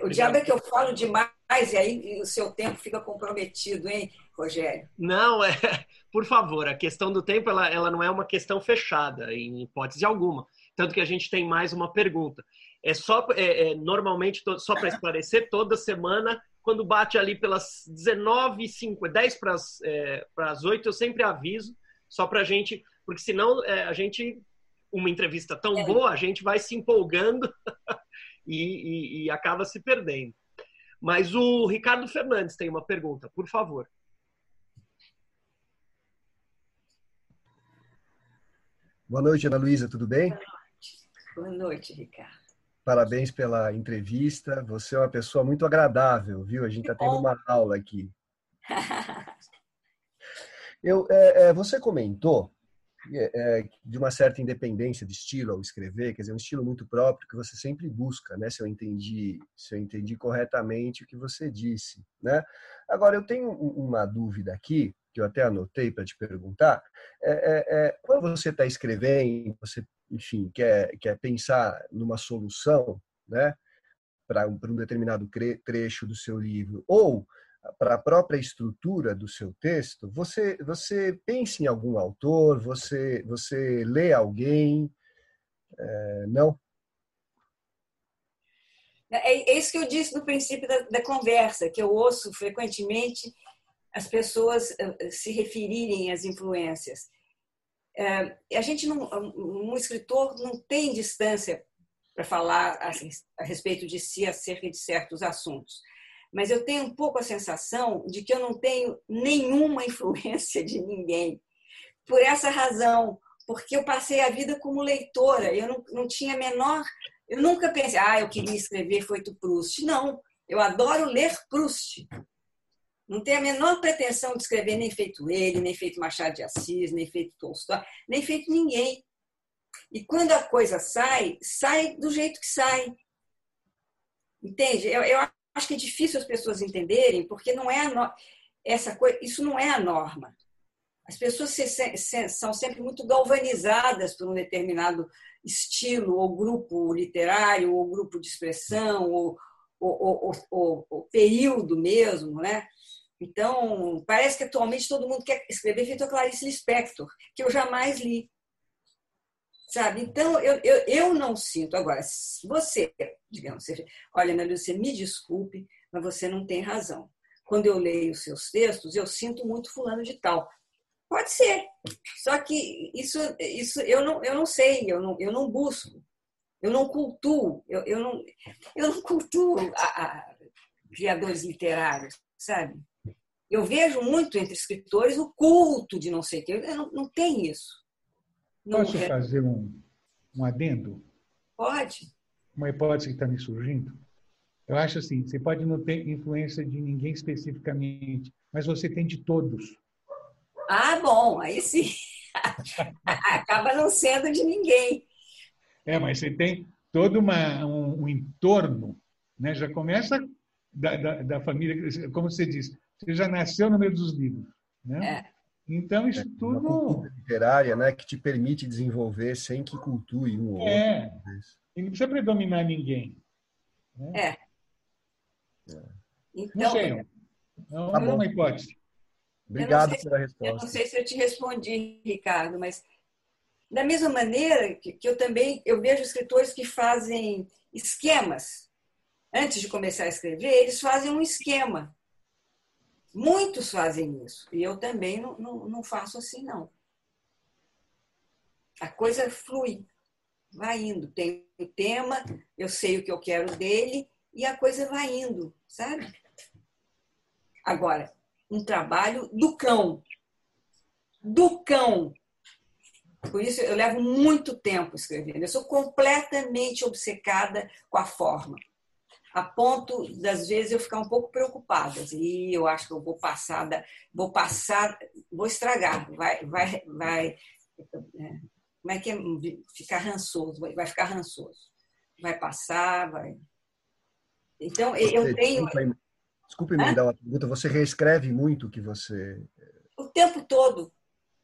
O diabo é que eu falo demais e aí o seu tempo fica comprometido, hein, Rogério? Não, é. Por favor, a questão do tempo ela, ela não é uma questão fechada, em hipótese alguma. Tanto que a gente tem mais uma pergunta. É só, é, é, normalmente, só para esclarecer, toda semana, quando bate ali pelas 19 5 10 para as, é, para as 8, eu sempre aviso, só para a gente, porque senão é, a gente, uma entrevista tão é. boa, a gente vai se empolgando e, e, e acaba se perdendo. Mas o Ricardo Fernandes tem uma pergunta, por favor. Boa noite, Ana Luísa, tudo bem? Boa noite, Ricardo. Parabéns pela entrevista. Você é uma pessoa muito agradável, viu? A gente está tendo uma aula aqui. Eu, é, é, você comentou é, é, de uma certa independência de estilo ao escrever, quer dizer, um estilo muito próprio que você sempre busca, né? Se eu entendi, se eu entendi corretamente o que você disse, né? Agora eu tenho uma dúvida aqui que eu até anotei para te perguntar. É, é, é, quando você está escrevendo, você, enfim, quer quer pensar numa solução, né? Para um, um determinado trecho do seu livro, ou para a própria estrutura do seu texto, você você pensa em algum autor, você você lê alguém, é, não? É, é isso que eu disse no princípio da, da conversa, que eu ouço frequentemente as pessoas eh, se referirem às influências. É, a gente não, um escritor não tem distância para falar a respeito de si acerca de certos assuntos mas eu tenho um pouco a sensação de que eu não tenho nenhuma influência de ninguém. Por essa razão, porque eu passei a vida como leitora, eu não, não tinha menor. Eu nunca pensei, ah, eu queria escrever feito Proust. Não, eu adoro ler Proust. Não tenho a menor pretensão de escrever nem feito ele, nem feito Machado de Assis, nem feito Tolstói, nem feito ninguém. E quando a coisa sai, sai do jeito que sai. Entende? Eu, eu acho que é difícil as pessoas entenderem, porque não é no... essa coisa, isso não é a norma. As pessoas se, se, são sempre muito galvanizadas por um determinado estilo, ou grupo literário, ou grupo de expressão, ou, ou, ou, ou período mesmo, né? Então, parece que atualmente todo mundo quer escrever feito a Clarice Lispector, que eu jamais li sabe? Então, eu, eu, eu não sinto. Agora, você, digamos, você, olha, Ana Lúcia, me desculpe, mas você não tem razão. Quando eu leio os seus textos, eu sinto muito fulano de tal. Pode ser. Só que isso, isso eu, não, eu não sei, eu não, eu não busco. Eu não cultuo, eu, eu, não, eu não cultuo a, a criadores literários, sabe? Eu vejo muito entre escritores o culto de não sei o quê. Não, não tem isso. Posso é. fazer um, um adendo? Pode. Uma hipótese que está me surgindo. Eu acho assim, você pode não ter influência de ninguém especificamente, mas você tem de todos. Ah, bom, aí sim. Acaba não sendo de ninguém. É, mas você tem todo uma, um, um entorno, né? já começa da, da, da, família, como você disse, você já nasceu no meio dos livros. Né? É. Então, isso é, tudo. Uma cultura literária né, que te permite desenvolver sem que cultue um ou é. outro. E não precisa predominar ninguém. Né? É. é. Então, não sei. Não, tá é uma hipótese. Obrigado pela resposta. Eu não sei se eu te respondi, Ricardo, mas da mesma maneira que, que eu também eu vejo escritores que fazem esquemas antes de começar a escrever, eles fazem um esquema Muitos fazem isso. E eu também não, não, não faço assim, não. A coisa flui, vai indo. Tem o tema, eu sei o que eu quero dele e a coisa vai indo, sabe? Agora, um trabalho do cão. Do cão. Por isso eu levo muito tempo escrevendo. Eu sou completamente obcecada com a forma a ponto das vezes eu ficar um pouco preocupada. E eu acho que eu vou passar, vou passar, vou estragar, vai, vai, vai, é, como é que é? Ficar rançoso, vai ficar rançoso. Vai passar, vai. Então, eu tenho. Desculpe, me dar uma pergunta. Você reescreve muito o que você. O tempo todo,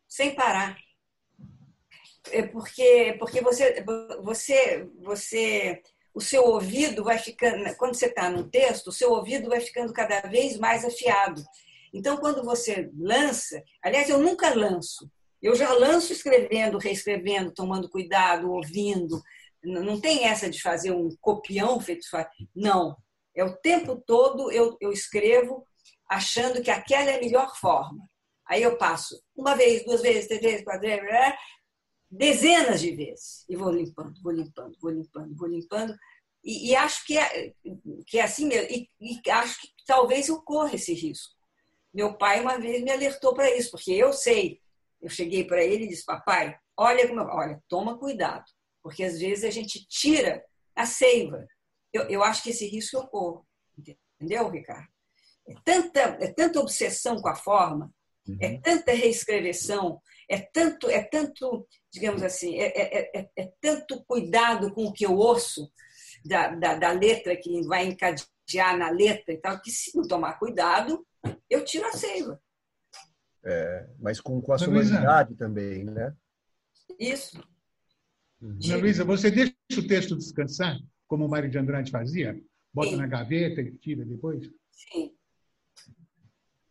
sem parar. é porque, porque você, você, você, o seu ouvido vai ficando, quando você está no texto, o seu ouvido vai ficando cada vez mais afiado. Então, quando você lança, aliás, eu nunca lanço, eu já lanço escrevendo, reescrevendo, tomando cuidado, ouvindo. Não tem essa de fazer um copião feito. Não. É o tempo todo eu, eu escrevo achando que aquela é a melhor forma. Aí eu passo uma vez, duas vezes, três vezes, quatro vezes, dezenas de vezes. E vou limpando, vou limpando, vou limpando, vou limpando. E, e acho que é, que é assim mesmo. E, e acho que talvez eu corra esse risco. Meu pai uma vez me alertou para isso, porque eu sei eu cheguei para ele e disse: Papai, olha como. Olha, toma cuidado, porque às vezes a gente tira a seiva. Eu, eu acho que esse risco eu corro. Entendeu, Ricardo? É tanta, é tanta obsessão com a forma, uhum. é tanta reescreveção, é tanto, é tanto, digamos assim, é, é, é, é tanto cuidado com o que eu ouço da, da, da, letra que vai encadear na letra e tal, que se não tomar cuidado, eu tiro a seiva. É, mas com, com a sonoridade também, né? Isso. Uhum. Luísa, você deixa o texto descansar, como o Mário de Andrade fazia? Bota Sim. na gaveta e tira depois? Sim.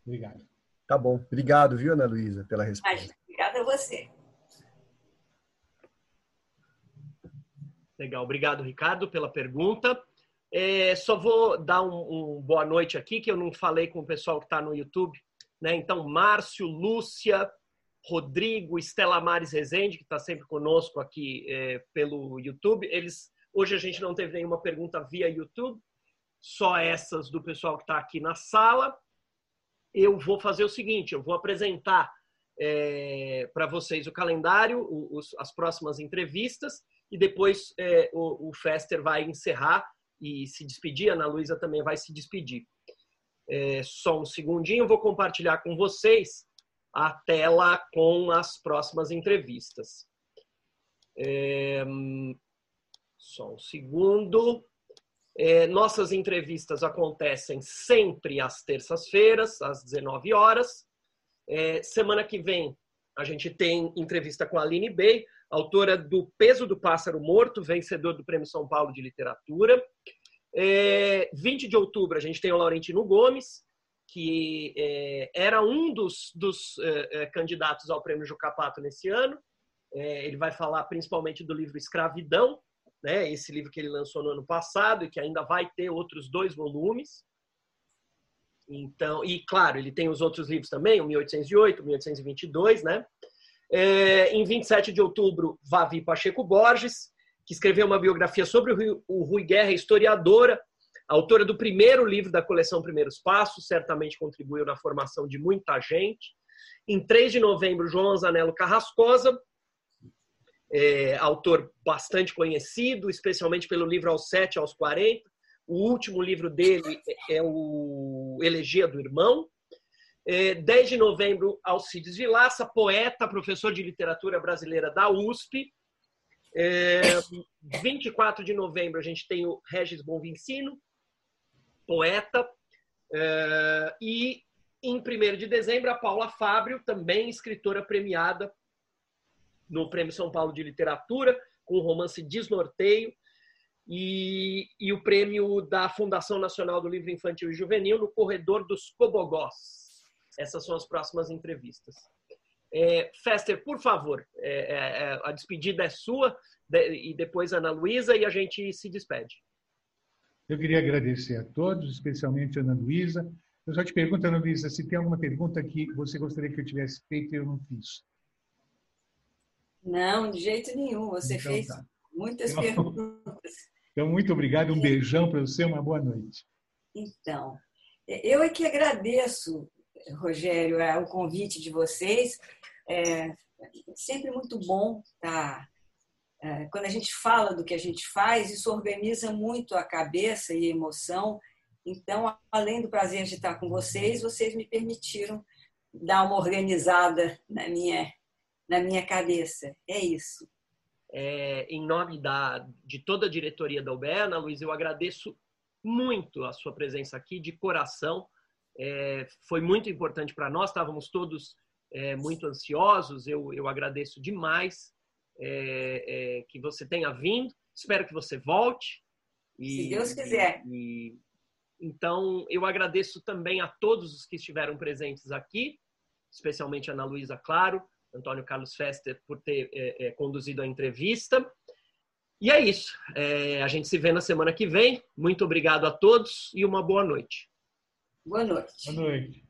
Obrigado. Tá bom. Obrigado, viu, Ana Luísa, pela resposta. Obrigada a você. Legal. Obrigado, Ricardo, pela pergunta. É, só vou dar um, um boa noite aqui, que eu não falei com o pessoal que está no YouTube. Né? Então, Márcio, Lúcia, Rodrigo, Estela Mares Rezende, que está sempre conosco aqui é, pelo YouTube. Eles Hoje a gente não teve nenhuma pergunta via YouTube, só essas do pessoal que está aqui na sala. Eu vou fazer o seguinte: eu vou apresentar é, para vocês o calendário, os, as próximas entrevistas, e depois é, o, o Fester vai encerrar e se despedir. A Ana Luísa também vai se despedir. É, só um segundinho, vou compartilhar com vocês a tela com as próximas entrevistas. É, só um segundo. É, nossas entrevistas acontecem sempre às terças-feiras, às 19 horas. É, semana que vem, a gente tem entrevista com a Aline Bey, autora do Peso do Pássaro Morto, vencedor do Prêmio São Paulo de Literatura. É, 20 de outubro, a gente tem o Laurentino Gomes, que é, era um dos, dos é, é, candidatos ao Prêmio Jucapato nesse ano. É, ele vai falar principalmente do livro Escravidão, né, esse livro que ele lançou no ano passado e que ainda vai ter outros dois volumes. Então, e claro, ele tem os outros livros também, o 1808, 1822, né? É, em 27 de outubro, Vavi Pacheco Borges, que escreveu uma biografia sobre o Rui, o Rui Guerra, historiadora, autora do primeiro livro da coleção Primeiros Passos, certamente contribuiu na formação de muita gente. Em 3 de novembro, João Zanello Carrascosa, é, autor bastante conhecido, especialmente pelo livro Aos Sete aos 40. O último livro dele é o Elegia do Irmão. É, 10 de novembro, Alcides Vilaça, poeta, professor de literatura brasileira da USP. É, 24 de novembro a gente tem o Regis Bonvincino, poeta. É, e em 1 de dezembro, a Paula Fábio, também escritora premiada no Prêmio São Paulo de Literatura, com o romance Desnorteio, e, e o prêmio da Fundação Nacional do Livro Infantil e Juvenil no Corredor dos Cobogós. Essas são as próximas entrevistas. É, Fester, por favor, é, é, é, a despedida é sua, de, e depois Ana Luísa, e a gente se despede. Eu queria agradecer a todos, especialmente a Ana Luísa. Eu só te pergunto, Ana Luísa, se tem alguma pergunta que você gostaria que eu tivesse feito e eu não fiz. Não, de jeito nenhum. Você então, fez tá. muitas então, perguntas. Então, muito obrigado. Um beijão para você. Uma boa noite. Então, eu é que agradeço, Rogério, é, o convite de vocês. É sempre muito bom tá? É, quando a gente fala do que a gente faz, isso organiza muito a cabeça e a emoção. Então, além do prazer de estar com vocês, vocês me permitiram dar uma organizada na minha na minha cabeça. É isso. É, em nome da, de toda a diretoria da UBEA, Luiz, eu agradeço muito a sua presença aqui, de coração. É, foi muito importante para nós, estávamos todos é, muito ansiosos, eu, eu agradeço demais é, é, que você tenha vindo. Espero que você volte. E, Se Deus quiser. E, então, eu agradeço também a todos os que estiveram presentes aqui, especialmente a Ana Luísa Claro, Antônio Carlos Fester, por ter é, é, conduzido a entrevista. E é isso. É, a gente se vê na semana que vem. Muito obrigado a todos e uma boa noite. Boa noite. Boa noite.